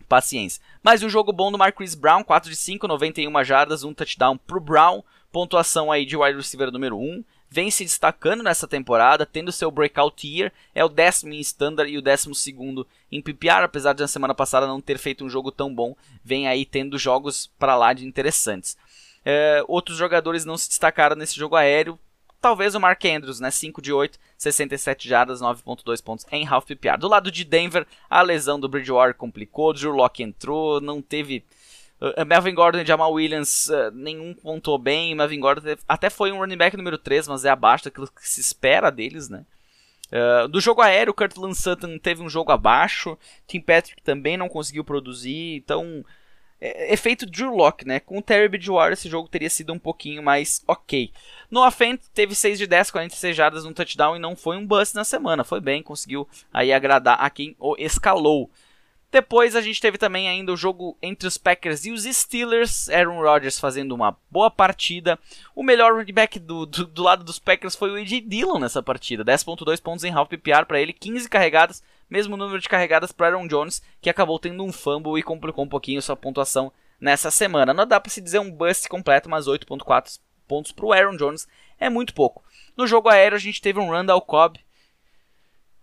Paciência. Mais um jogo bom do Marquise Brown, 4 de 5, 91 jardas, um touchdown pro Brown. Pontuação aí de wide receiver número 1 vem se destacando nessa temporada, tendo seu breakout year, é o décimo em standard e o décimo segundo em PPR, apesar de na semana passada não ter feito um jogo tão bom, vem aí tendo jogos para lá de interessantes. É, outros jogadores não se destacaram nesse jogo aéreo, talvez o Mark Andrews, né? 5 de 8, 67 jardas, 9.2 pontos em half PPR. Do lado de Denver, a lesão do Bridgewater complicou, Drew Locke entrou, não teve Uh, Melvin Gordon e Jamal Williams, uh, nenhum pontuou bem. Melvin Gordon até foi um running back número 3, mas é abaixo daquilo que se espera deles, né? Uh, do jogo aéreo, Curtland Sutton teve um jogo abaixo. Tim Patrick também não conseguiu produzir. Então, é, efeito Drew Locke, né? Com o Terry Bridgewater esse jogo teria sido um pouquinho mais ok. Noah Fent teve 6 de 10, 46 jardas no touchdown e não foi um bust na semana. Foi bem, conseguiu aí agradar a quem o escalou. Depois a gente teve também ainda o jogo entre os Packers e os Steelers. Aaron Rodgers fazendo uma boa partida. O melhor running back do, do, do lado dos Packers foi o A.J. Dillon nessa partida. 10.2 pontos em half PPR para ele, 15 carregadas, mesmo número de carregadas para Aaron Jones, que acabou tendo um fumble e complicou um pouquinho sua pontuação nessa semana. Não dá para se dizer um bust completo, mas 8.4 pontos para o Aaron Jones é muito pouco. No jogo aéreo a gente teve um Randall Cobb.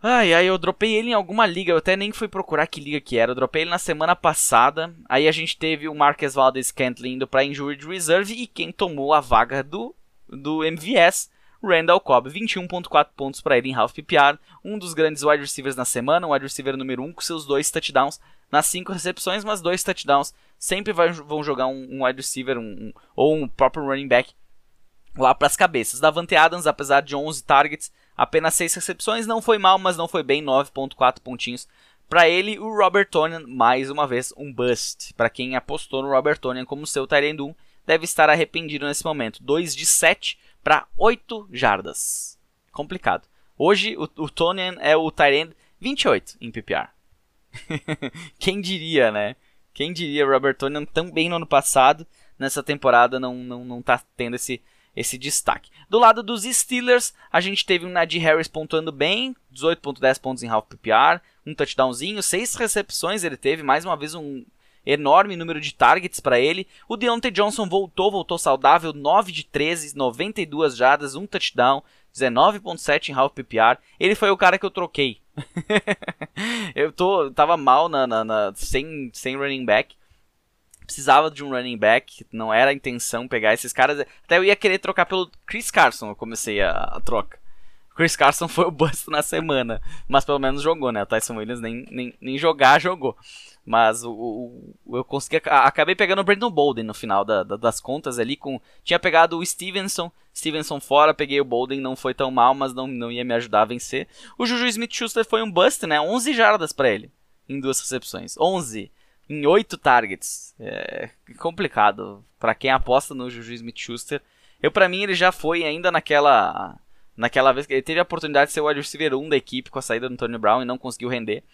Ai, ai, eu dropei ele em alguma liga, eu até nem fui procurar que liga que era. Eu dropei ele na semana passada. Aí a gente teve o Marques Valdez Scantling indo para Injured Reserve e quem tomou a vaga do, do MVS, Randall Cobb. 21.4 pontos para ele em half PPR. Um dos grandes wide receivers na semana, o wide receiver número 1 um, com seus dois touchdowns nas cinco recepções, mas dois touchdowns. Sempre vai, vão jogar um, um wide receiver um, um, ou um próprio running back lá para as cabeças. Davante Adams, apesar de 11 targets, apenas 6 recepções, não foi mal, mas não foi bem, 9.4 pontinhos. Para ele, o Robert Tonian, mais uma vez, um bust. Para quem apostou no Robert Tonian como seu Tyrande 1, deve estar arrependido nesse momento. 2 de 7 para 8 jardas. Complicado. Hoje, o, o Tonian é o Tyrande 28 em PPR. (laughs) quem diria, né? Quem diria Robert Tonian tão bem no ano passado, nessa temporada não, não, não tá tendo esse, esse destaque. Do lado dos Steelers, a gente teve um Najee Harris pontuando bem, 18.10 pontos em half PPR, um touchdownzinho, seis recepções ele teve, mais uma vez um enorme número de targets para ele. O Deontay Johnson voltou, voltou saudável, 9 de 13, 92 jardas, um touchdown, 19.7 em half PPR. Ele foi o cara que eu troquei. (laughs) eu tô, tava mal na, na, na, sem, sem running back precisava de um running back, não era a intenção pegar esses caras. Até eu ia querer trocar pelo Chris Carson, eu comecei a, a troca. Chris Carson (laughs) foi o bust na semana, mas pelo menos jogou, né? O Tyson Williams nem, nem, nem jogar jogou. Mas o, o, eu consegui. Acabei pegando o Brandon Bolden no final da, da, das contas ali. com Tinha pegado o Stevenson. Stevenson fora, peguei o Bolden, não foi tão mal, mas não, não ia me ajudar a vencer. O Juju Smith Schuster foi um bust, né? 11 jardas para ele em duas recepções. 11 em 8 targets. É complicado. para quem aposta no Juju Smith-Schuster. Eu, para mim, ele já foi ainda naquela naquela vez que ele teve a oportunidade de ser o wide receiver 1 da equipe com a saída do Antonio Brown e não conseguiu render.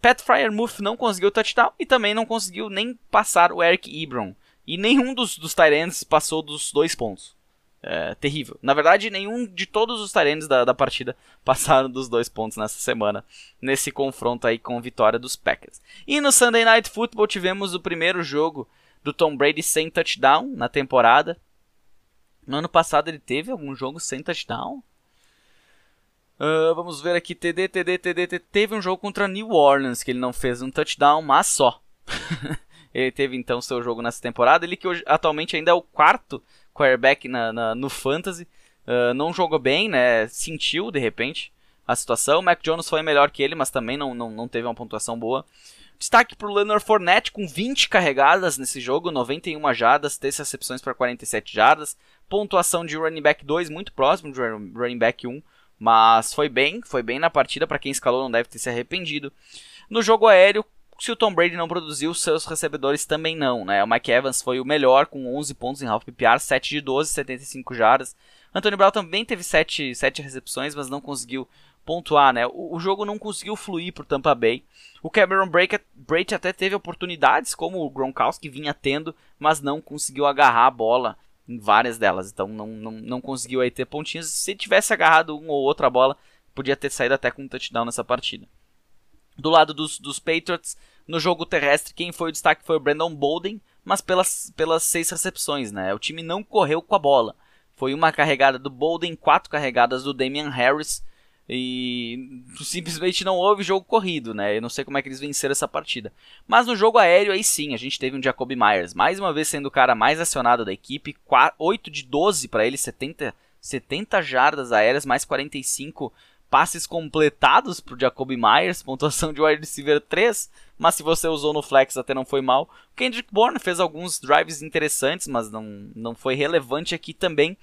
Pat Fryermuth não conseguiu touchdown e também não conseguiu nem passar o Eric Ebron. E nenhum dos, dos Tyrants passou dos dois pontos. É, terrível. Na verdade, nenhum de todos os Tyrands da, da partida (laughs) passaram dos dois pontos nessa semana, nesse confronto aí com a vitória dos Packers. E no Sunday Night Football tivemos o primeiro jogo do Tom Brady sem touchdown na temporada. No ano passado ele teve algum jogo sem touchdown? Uh, vamos ver aqui, TD, TD, TD, TD, teve um jogo contra New Orleans que ele não fez um touchdown, mas só. (laughs) ele teve então seu jogo nessa temporada, ele que hoje, atualmente ainda é o quarto quarterback na, na no Fantasy. Uh, não jogou bem, né? Sentiu de repente a situação. O Mac Jones foi melhor que ele, mas também não, não, não teve uma pontuação boa. Destaque para o Leonard Fournette com 20 carregadas nesse jogo, 91 jardas, 3 recepções para 47 jardas. Pontuação de running back 2 muito próximo de running back 1, mas foi bem, foi bem na partida. Para quem escalou, não deve ter se arrependido. No jogo aéreo, se o Tom Brady não produziu, seus recebedores também não, né? O Mike Evans foi o melhor com 11 pontos em half PPR, 7 de 12, 75 jardas. Antônio Brown também teve 7, 7 recepções, mas não conseguiu pontuar, né? O, o jogo não conseguiu fluir por Tampa Bay. O Cameron Brate até teve oportunidades, como o Gronkowski vinha tendo, mas não conseguiu agarrar a bola em várias delas. Então não, não, não conseguiu aí ter pontinhos. Se tivesse agarrado uma ou outra bola, podia ter saído até com um touchdown nessa partida. Do lado dos, dos Patriots, no jogo terrestre, quem foi o destaque foi o Brandon Bolden, mas pelas, pelas seis recepções, né? O time não correu com a bola. Foi uma carregada do Bolden, quatro carregadas do Damian Harris e simplesmente não houve jogo corrido, né? Eu não sei como é que eles venceram essa partida. Mas no jogo aéreo, aí sim, a gente teve um Jacoby Myers, mais uma vez sendo o cara mais acionado da equipe, 8 de 12 para ele, 70, 70 jardas aéreas, mais 45 passes completados pro Jacoby Myers, pontuação de wide receiver 3, mas se você usou no flex até não foi mal. O Kendrick Bourne fez alguns drives interessantes, mas não, não foi relevante aqui também.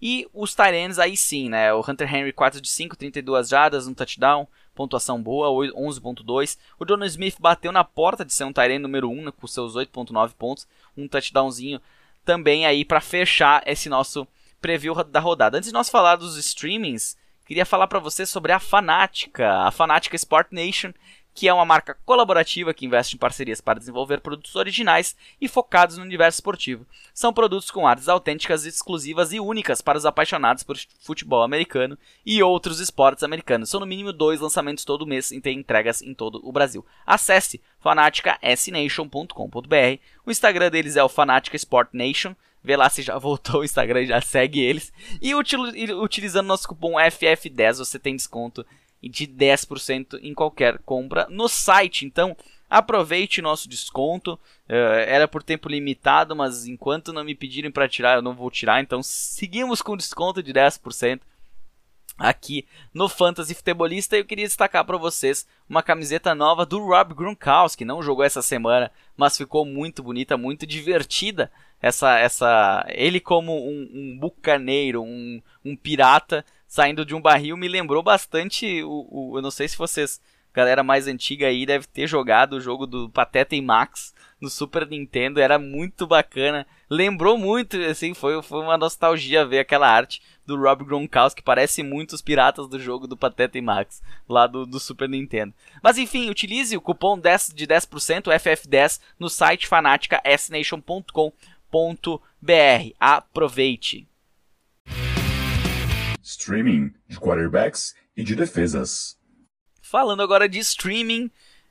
E os Tyrants aí sim, né? O Hunter Henry 4 de 5, 32 jardas, um touchdown, pontuação boa, 11.2. O John Smith bateu na porta de ser um Tyrant número 1 né, com seus 8.9 pontos, um touchdownzinho também aí para fechar esse nosso preview da rodada. Antes de nós falar dos streamings, queria falar para você sobre a Fanática, a Fanática Sport Nation, que é uma marca colaborativa que investe em parcerias para desenvolver produtos originais e focados no universo esportivo. São produtos com artes autênticas, exclusivas e únicas para os apaixonados por futebol americano e outros esportes americanos. São no mínimo dois lançamentos todo mês e tem entregas em todo o Brasil. Acesse fanaticasnation.com.br. O Instagram deles é o Fanatica Sport Nation. Vê lá se já voltou o Instagram, já segue eles. E utilizando nosso cupom FF10 você tem desconto de 10% em qualquer compra no site. Então, aproveite nosso desconto. Uh, era por tempo limitado, mas enquanto não me pedirem para tirar, eu não vou tirar. Então, seguimos com desconto de 10% aqui no Fantasy Futebolista. Eu queria destacar para vocês uma camiseta nova do Rob Gronkowski. Não jogou essa semana, mas ficou muito bonita, muito divertida. Essa, essa, ele como um, um bucaneiro, um, um pirata saindo de um barril me lembrou bastante o, o, eu não sei se vocês galera mais antiga aí deve ter jogado o jogo do Pateta e Max no Super Nintendo, era muito bacana. Lembrou muito, assim, foi, foi uma nostalgia ver aquela arte do Rob Gronkowski, que parece muito os piratas do jogo do Pateta e Max, lá do, do Super Nintendo. Mas enfim, utilize o cupom 10 de 10% FF10 no site fanaticasnation.com.br. Aproveite! streaming de quarterbacks e de defesas. Falando agora de streaming,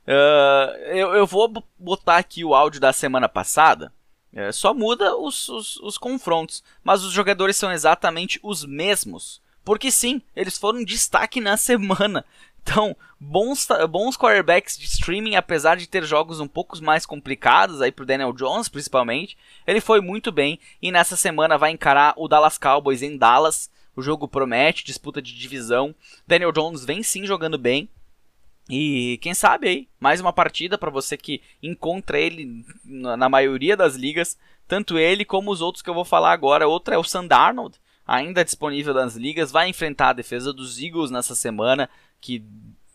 uh, eu, eu, vou botar aqui o áudio da semana passada. Uh, só muda os, os, os confrontos, mas os jogadores são exatamente os mesmos. Porque sim, eles foram destaque na semana. Então, bons, bons quarterbacks de streaming, apesar de ter jogos um pouco mais complicados aí pro Daniel Jones, principalmente, ele foi muito bem e nessa semana vai encarar o Dallas Cowboys em Dallas. O jogo promete, disputa de divisão. Daniel Jones vem sim jogando bem. E quem sabe aí, mais uma partida para você que encontra ele na maioria das ligas, tanto ele como os outros que eu vou falar agora. Outra é o Sandarnold, ainda disponível nas ligas, vai enfrentar a defesa dos Eagles nessa semana, que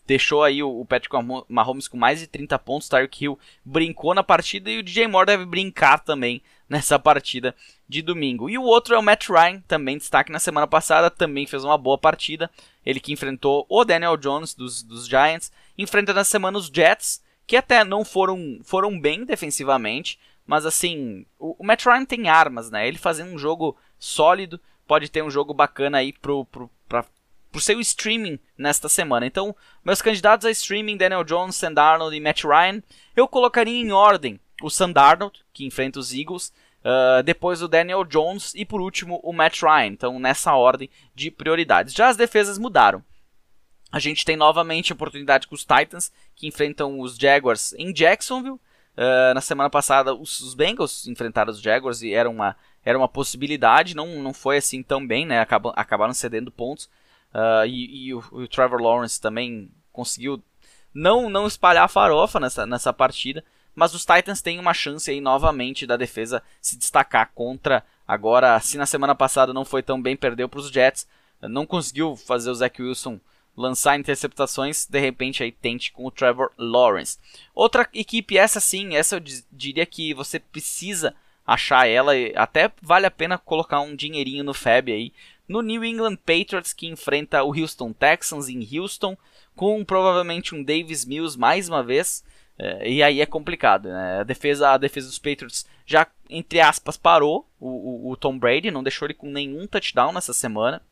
deixou aí o Patrick Mahomes com mais de 30 pontos. Tyreek Hill brincou na partida e o DJ Moore deve brincar também (laughs) nessa partida de domingo. E o outro é o Matt Ryan, também destaque na semana passada, também fez uma boa partida. Ele que enfrentou o Daniel Jones dos, dos Giants, enfrenta na semana os Jets, que até não foram, foram bem defensivamente, mas assim, o, o Matt Ryan tem armas, né? Ele fazendo um jogo sólido, pode ter um jogo bacana aí pro, pro, pra por seu streaming nesta semana. Então, meus candidatos a streaming, Daniel Jones, Sam Darnold e Matt Ryan, eu colocaria em ordem o Sam Darnold, que enfrenta os Eagles, uh, depois o Daniel Jones e por último o Matt Ryan. Então, nessa ordem de prioridades. Já as defesas mudaram. A gente tem novamente a oportunidade com os Titans, que enfrentam os Jaguars em Jacksonville. Uh, na semana passada, os, os, Bengals enfrentaram os Jaguars e era uma, era uma possibilidade. Não, não foi assim tão bem, né? Acabam, acabaram cedendo pontos. Uh, e, e o, o, Trevor Lawrence também conseguiu não, não espalhar farofa nessa, nessa partida. Mas os Titans têm uma chance aí novamente da defesa se destacar contra. Agora, se na semana passada não foi tão bem, perdeu para os Jets. Não conseguiu fazer o Zach Wilson lançar interceptações, de repente aí tente com o Trevor Lawrence. Outra equipe, essa sim, essa eu diria que você precisa achar ela, até vale a pena colocar um dinheirinho no FAB aí, no New England Patriots que enfrenta o Houston Texans em Houston, com provavelmente um Davis Mills mais uma vez. É, e aí é complicado, né? A defesa, a defesa dos Patriots já, entre aspas, parou o, o, o Tom Brady, não deixou ele com nenhum touchdown nessa semana.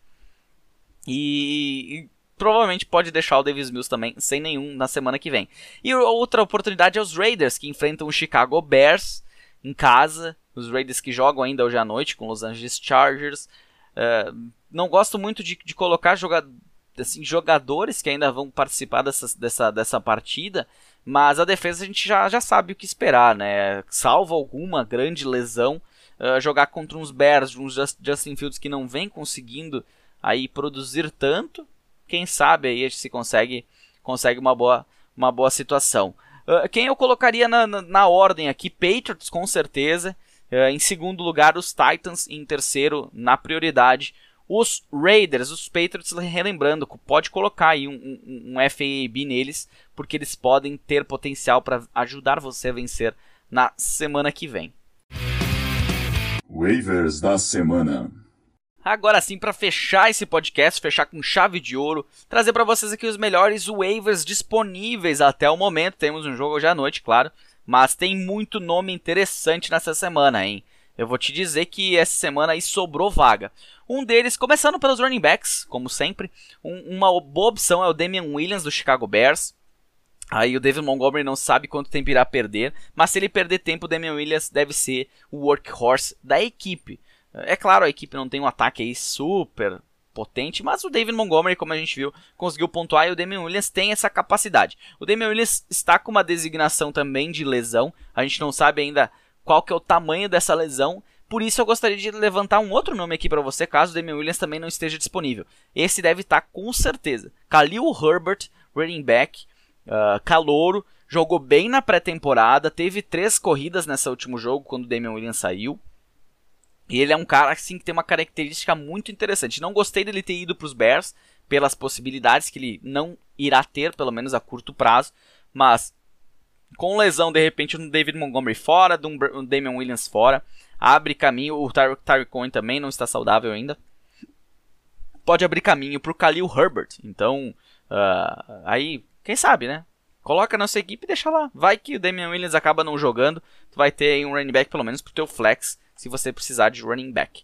E, e, provavelmente pode deixar o Davis Mills também sem nenhum na semana que vem. E outra oportunidade é os Raiders, que enfrentam o Chicago Bears em casa. Os Raiders que jogam ainda hoje à noite com os Los Angeles Chargers. Uh, não gosto muito de, de colocar joga assim, jogadores que ainda vão participar dessa, dessa, dessa partida, mas a defesa a gente já, já sabe o que esperar, né? Salvo alguma grande lesão, uh, jogar contra uns Bears, uns Justin Fields que não vem conseguindo aí produzir tanto, quem sabe aí a gente se consegue, consegue uma boa, uma boa situação. Uh, quem eu colocaria na, na, na, ordem aqui? Patriots, com certeza. Uh, em segundo lugar, os Titans. Em terceiro, na prioridade, os Raiders, os Patriots, relembrando, pode colocar aí um, um, um FAB neles, porque eles podem ter potencial para ajudar você a vencer na semana que vem. Waivers da semana. agora sim, para fechar esse podcast, fechar com chave de ouro, trazer para vocês aqui os melhores waivers disponíveis até o momento. Temos um jogo hoje à noite, claro, mas tem muito nome interessante nessa semana, hein? Eu vou te dizer que essa semana aí sobrou vaga. Um deles, começando pelos running backs, como sempre, um, uma boa opção é o Damian Williams do Chicago Bears. Aí o David Montgomery não sabe quanto tempo irá perder, mas se ele perder tempo, o Damian Williams deve ser o workhorse da equipe. É claro, a equipe não tem um ataque aí super potente, mas o David Montgomery, como a gente viu, conseguiu pontuar e o Damian Williams tem essa capacidade. O Damian Williams está com uma designação também de lesão, a gente não sabe ainda qual que é o tamanho dessa lesão, por isso eu gostaria de levantar um outro nome aqui para você, caso o Damian Williams também não esteja disponível. Esse deve estar tá com certeza. Khalil Herbert, running back, uh, calouro, jogou bem na pré-temporada, teve três corridas nesse último jogo quando o Damian Williams saiu. E ele é um cara assim que tem uma característica muito interessante. Não gostei dele ter ido para os Bears pelas possibilidades que ele não irá ter, pelo menos a curto prazo, mas com lesão de repente um David Montgomery fora, um Damian Williams fora, abre caminho, o Tyreek Tyre Cohen também não está saudável ainda. Pode abrir caminho para o Khalil Herbert. Então, uh, aí, quem sabe, né? Coloca na sua equipe e deixa lá. Vai que o Damian Williams acaba não jogando, tu vai ter um running back pelo menos pro teu flex se você precisar de running back.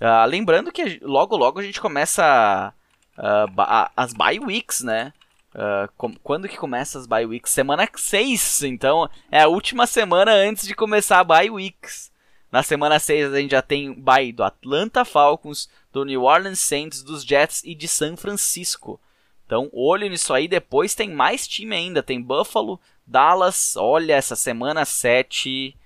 Uh, lembrando que logo logo a gente começa uh, as bye weeks, né? Uh, quando que começa as bye weeks? Semana 6, então é a última semana antes de começar a bye weeks. Na semana 6 a gente já tem bye do Atlanta Falcons, do New Orleans Saints, dos Jets e de San Francisco. Então, olho nisso aí. Depois tem mais time ainda. Tem Buffalo, Dallas. Olha, essa semana 7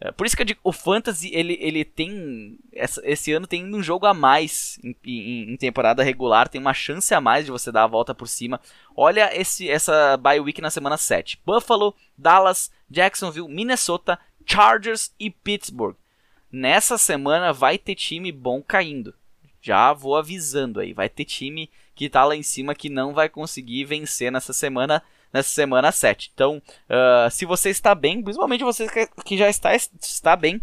é, por isso que eu digo, o Fantasy, ele, ele tem. Essa, esse ano tem um jogo a mais em, em, em, temporada regular, tem uma chance a mais de você dar a volta por cima. Olha esse, essa bye week na semana 7. Buffalo, Dallas, Jacksonville, Minnesota, Chargers e Pittsburgh. Nessa semana vai ter time bom caindo. Já vou avisando aí, vai ter time que tá lá em cima que não vai conseguir vencer nessa semana nessa semana 7. Então, uh, se você está bem, principalmente você que já está, está bem,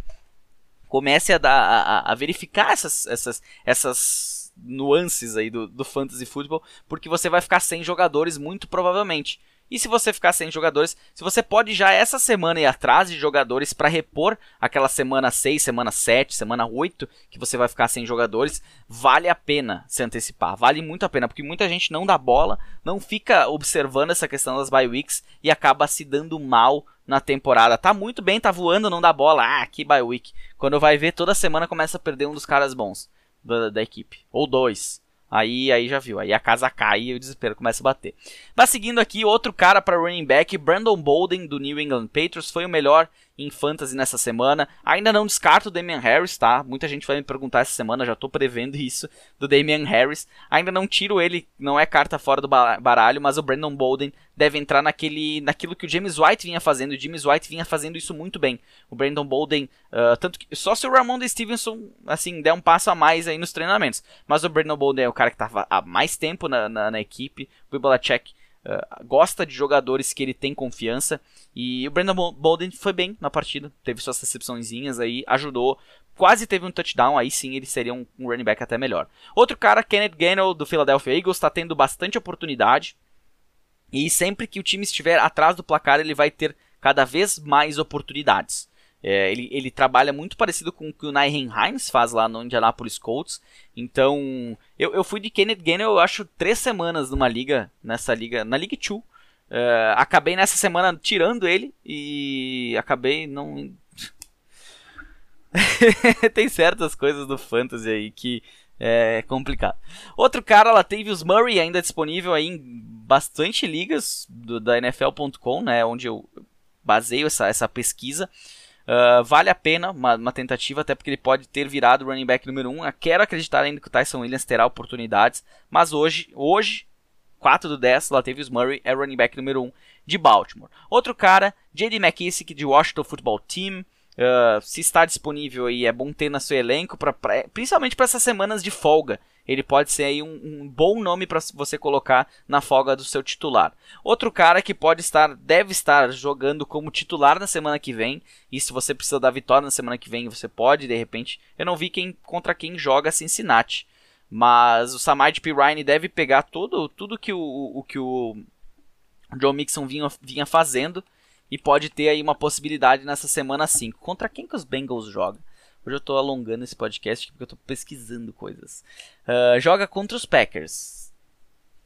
comece a, dar, a, a verificar essas, essas, essas nuances aí do, do fantasy football, porque você vai ficar sem jogadores muito provavelmente. E se você ficar sem jogadores, se você pode já essa semana ir atrás de jogadores para repor aquela semana 6, semana 7, semana 8 que você vai ficar sem jogadores, vale a pena se antecipar. Vale muito a pena, porque muita gente não dá bola, não fica observando essa questão das bye weeks e acaba se dando mal na temporada. Tá muito bem, tá voando, não dá bola. Ah, que bye week. Quando vai ver, toda semana começa a perder um dos caras bons da, da equipe. Ou dois. Aí, aí já viu, aí a casa cai e o desespero começa a bater. Mas seguindo aqui, outro cara para running back, Brandon Bolden do New England Patriots, foi o melhor em fantasy nessa semana. Ainda não descarto o Damian Harris, tá? Muita gente vai me perguntar essa semana, já tô prevendo (laughs) isso do Damian Harris. Ainda não tiro ele, não é carta fora do baralho, mas o Brandon Bolden deve entrar naquele, naquilo que o James White vinha fazendo. O James White vinha fazendo isso muito bem. O Brandon Bolden, uh, tanto que só se o Ramon Stevenson assim der um passo a mais aí nos treinamentos. Mas o Brandon Bolden é o cara que estava há mais tempo na, na, na equipe. O Belichick uh, gosta de jogadores que ele tem confiança. E o Brandon Bolden foi bem na partida, teve suas recepçõezinhas aí, ajudou. Quase teve um touchdown, aí sim ele seria um, um running back até melhor. Outro cara, Kenneth Gainwell do Philadelphia Eagles, está tendo bastante oportunidade. E sempre que o time estiver atrás do placar, ele vai ter cada vez mais oportunidades. É, ele, ele, trabalha muito parecido com o que o Nyhen Hines faz lá no Indianapolis Colts. Então, eu, eu fui de Kenneth Gainwell, eu acho, três semanas numa liga, nessa liga, na League 2. É, acabei nessa semana tirando ele e acabei não. (laughs) Tem certas coisas do Fantasy aí que é complicado. Outro cara, Latavius Murray, ainda disponível aí em bastante ligas do, da NFL.com, né, onde eu baseio essa, essa pesquisa. Uh, vale a pena uma, uma, tentativa, até porque ele pode ter virado running back número 1. Um. quero acreditar ainda que o Tyson Williams terá oportunidades, mas hoje, hoje 4 do 10, Latavius Murray é running back número 1 um de Baltimore. Outro cara, J.D. McKissick de Washington Football Team. Uh, se está disponível aí, é bom ter no seu elenco, pra, pra principalmente para essas semanas de folga. Ele pode ser aí um, um bom nome para você colocar na folga do seu titular. Outro cara que pode estar, deve estar jogando como titular na semana que vem. E se você precisa da vitória na semana que vem, você pode, de repente. Eu não vi quem contra quem joga Cincinnati. Mas o Samad Pirine deve pegar tudo, tudo que o, o que o Joe Mixon vinha, vinha fazendo e pode ter aí uma possibilidade nessa semana 5. Contra quem que os Bengals jogam? Hoje eu estou alongando esse podcast porque eu estou pesquisando coisas. Uh, joga contra os Packers.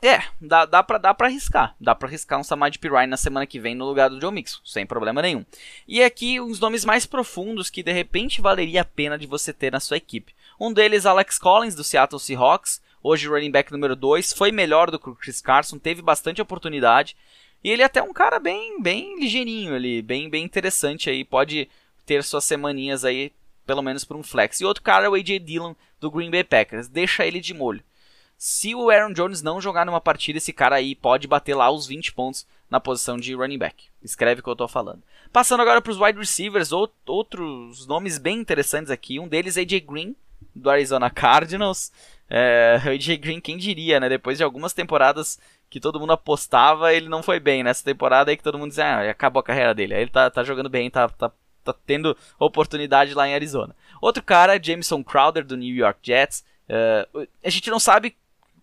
É, dá, dá, pra, dá pra arriscar. Dá pra arriscar um Samad Pirine na semana que vem no lugar do Joe Mixon, sem problema nenhum. E aqui uns nomes mais profundos que de repente valeria a pena de você ter na sua equipe. Um deles, Alex Collins, do Seattle Seahawks. Hoje running back número 2. Foi melhor do que o Chris Carson, teve bastante oportunidade. E ele é até um cara bem, bem ligeirinho ali, bem, bem interessante aí, pode ter suas semaninhas aí, pelo menos por um flex. E outro cara é o AJ Dillon do Green Bay Packers, deixa ele de molho. Se o Aaron Jones não jogar numa partida, esse cara aí pode bater lá os 20 pontos na posição de running back. Escreve o que eu tô falando. Passando agora para os wide receivers, outros nomes bem interessantes aqui. Um deles é AJ Green, do Arizona (laughs) Cardinals. É, (laughs) AJ Green, quem diria, né? Depois de algumas temporadas que todo mundo apostava, ele não foi bem. Nessa temporada aí que todo mundo dizia, ah, acabou a carreira dele. Aí ele tá, tá jogando bem, tá, tá, tá tendo oportunidade lá em Arizona. Outro cara, Jameson Crowder, do New York Jets. Uh, a gente não sabe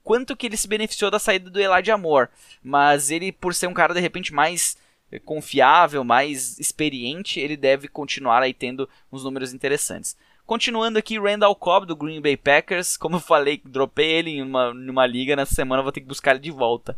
quanto que ele se beneficiou da saída do Elijah Moore, mas ele, por ser um cara de repente mais confiável, mais experiente, ele deve continuar aí tendo uns números interessantes. Continuando aqui, Randall Cobb do Green Bay Packers. Como eu falei, dropei ele em uma, uma liga nessa semana, vou ter que buscar ele de volta.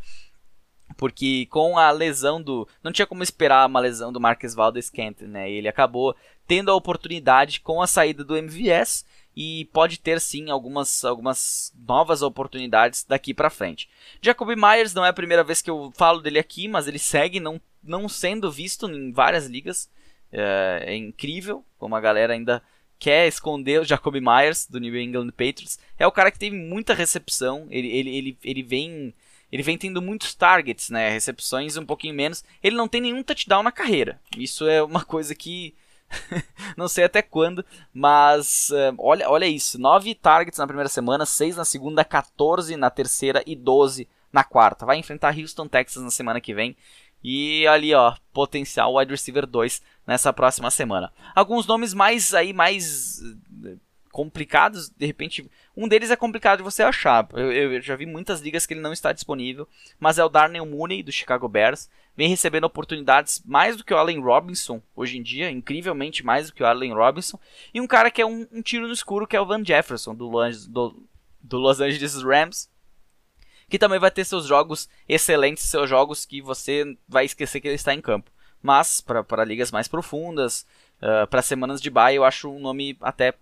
Porque com a lesão do. Não tinha como esperar uma lesão do Marcus Valdez Scantling, né? Ele acabou tendo a oportunidade com a saída do MVS e pode ter sim algumas, algumas novas oportunidades daqui para frente. Jacoby Myers não é a primeira vez que eu falo dele aqui, mas ele segue não, não sendo visto em várias ligas. É, é incrível como a galera ainda quer esconder o Jacoby Myers do New England Patriots. É o cara que teve muita recepção, ele, ele, ele, ele vem ele vem tendo muitos targets, né, recepções um pouquinho menos. Ele não tem nenhum touchdown na carreira. Isso é uma coisa que (laughs) não sei até quando, mas uh, olha, olha isso, 9 targets na primeira semana, 6 na segunda, 14 na terceira e 12 na quarta. Vai enfrentar Houston, Texas na semana que vem. E ali, ó, potencial wide receiver 2 nessa próxima semana. Alguns nomes mais aí mais eh, complicados, de repente, um deles é complicado de você achar. Eu, eu, já vi muitas ligas que ele não está disponível, mas é o Darnell Mooney do Chicago Bears. Vem recebendo oportunidades mais do que o Allen Robinson hoje em dia, incrivelmente mais do que o Allen Robinson. E um cara que é um, um tiro no escuro, que é o Van Jefferson do, do, do Los Angeles Rams que também vai ter seus jogos excelentes, seus jogos que você vai esquecer que ele está em campo. Mas, para ligas mais profundas, uh, para semanas de bye, eu acho um nome até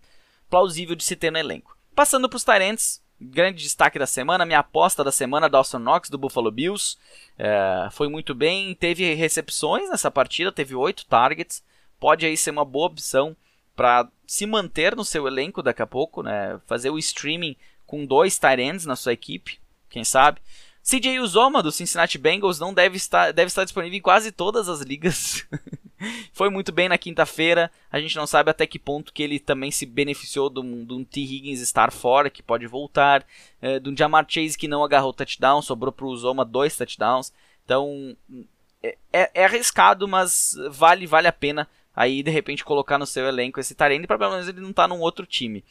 plausível de se ter no elenco. Passando para os Tyrants, grande destaque da semana, minha aposta da semana, Dawson Knox, do Buffalo Bills. Uh, foi muito bem, teve recepções nessa partida, teve oito targets. Pode aí ser uma boa opção para se manter no seu elenco daqui a pouco, né? fazer o streaming com dois Tyrants na sua equipe quem sabe. CJ Uzoma do Cincinnati Bengals não deve estar, deve estar disponível em quase todas as ligas. (laughs) Foi muito bem na quinta-feira. A gente não sabe até que ponto que ele também se beneficiou de um, de um T. Higgins estar fora, que pode voltar. É, de um Jamar Chase que não agarrou touchdown, sobrou para o Uzoma dois touchdowns. Então é, é, é, arriscado, mas vale, vale a pena aí de repente colocar no seu elenco esse Tyrande para pelo menos ele não tá num outro time.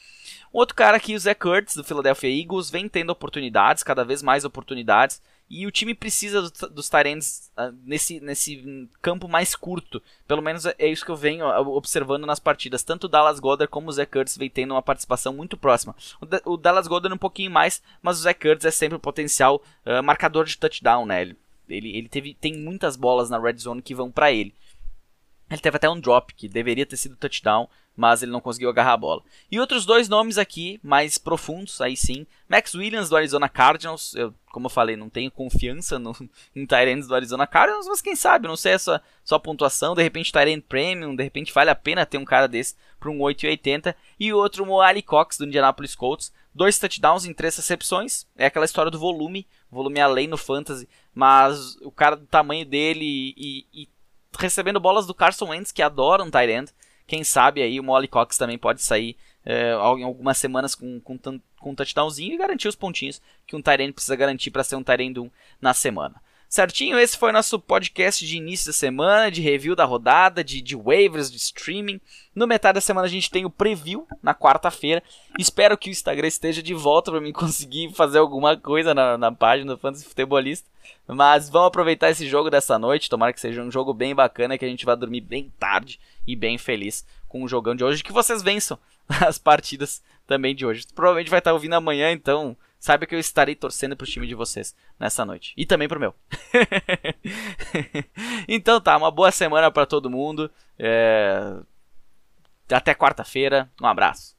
Um outro cara aqui, o Zé Kurtz, do Philadelphia Eagles, vem tendo oportunidades, cada vez mais oportunidades, e o time precisa dos, Tyrands uh, nesse, nesse campo mais curto. Pelo menos é, é isso que eu venho observando nas partidas. Tanto o Dallas Goddard como o Zé Kurtz vem tendo uma participação muito próxima. O, Dallas Goddard um pouquinho mais, mas o Zé Kurtz é sempre o potencial uh, marcador de touchdown, né? Ele, ele, ele teve, tem muitas bolas na red zone que vão para ele. Ele teve até um drop que deveria ter sido touchdown, mas ele não conseguiu agarrar a bola. E outros dois nomes aqui, mais profundos, aí sim. Max Williams, do Arizona Cardinals. Eu, como eu falei, não tenho confiança no, (laughs) em Tyrants do Arizona Cardinals, mas quem sabe, não sei a sua, sua pontuação. De repente, Tyrant Premium, de repente vale a pena ter um cara desse para um 8,80. E outro, Moali Cox, do Indianapolis Colts. Dois touchdowns em três recepções. É aquela história do volume. Volume além no fantasy. Mas o cara do tamanho dele e, e recebendo bolas do Carson Wentz, que adora um Tyrant Quem sabe aí o Molly Cox também pode sair é, em algumas semanas com, com, com um touchdownzinho e garantir os pontinhos que um Tyrene precisa garantir para ser um Tyrene 1 na semana. Certinho, esse foi nosso podcast de início da semana, de review da rodada, de, de waivers, de streaming. No metade da semana a gente tem o preview, na quarta-feira. Espero que o Instagram esteja de volta para mim (laughs) conseguir fazer alguma coisa na, na página do Fantasy Futebolista. Mas vamos aproveitar esse jogo dessa noite, tomara que seja um jogo bem bacana, que a gente vai dormir bem tarde e bem feliz com o jogão de hoje. Que vocês vençam (laughs) as partidas também de hoje. Provavelmente vai estar ouvindo amanhã, então saiba que eu estarei torcendo pro time de vocês nessa noite. E também pro meu. (laughs) então tá, uma boa semana para todo mundo. É... Até quarta-feira. Um abraço.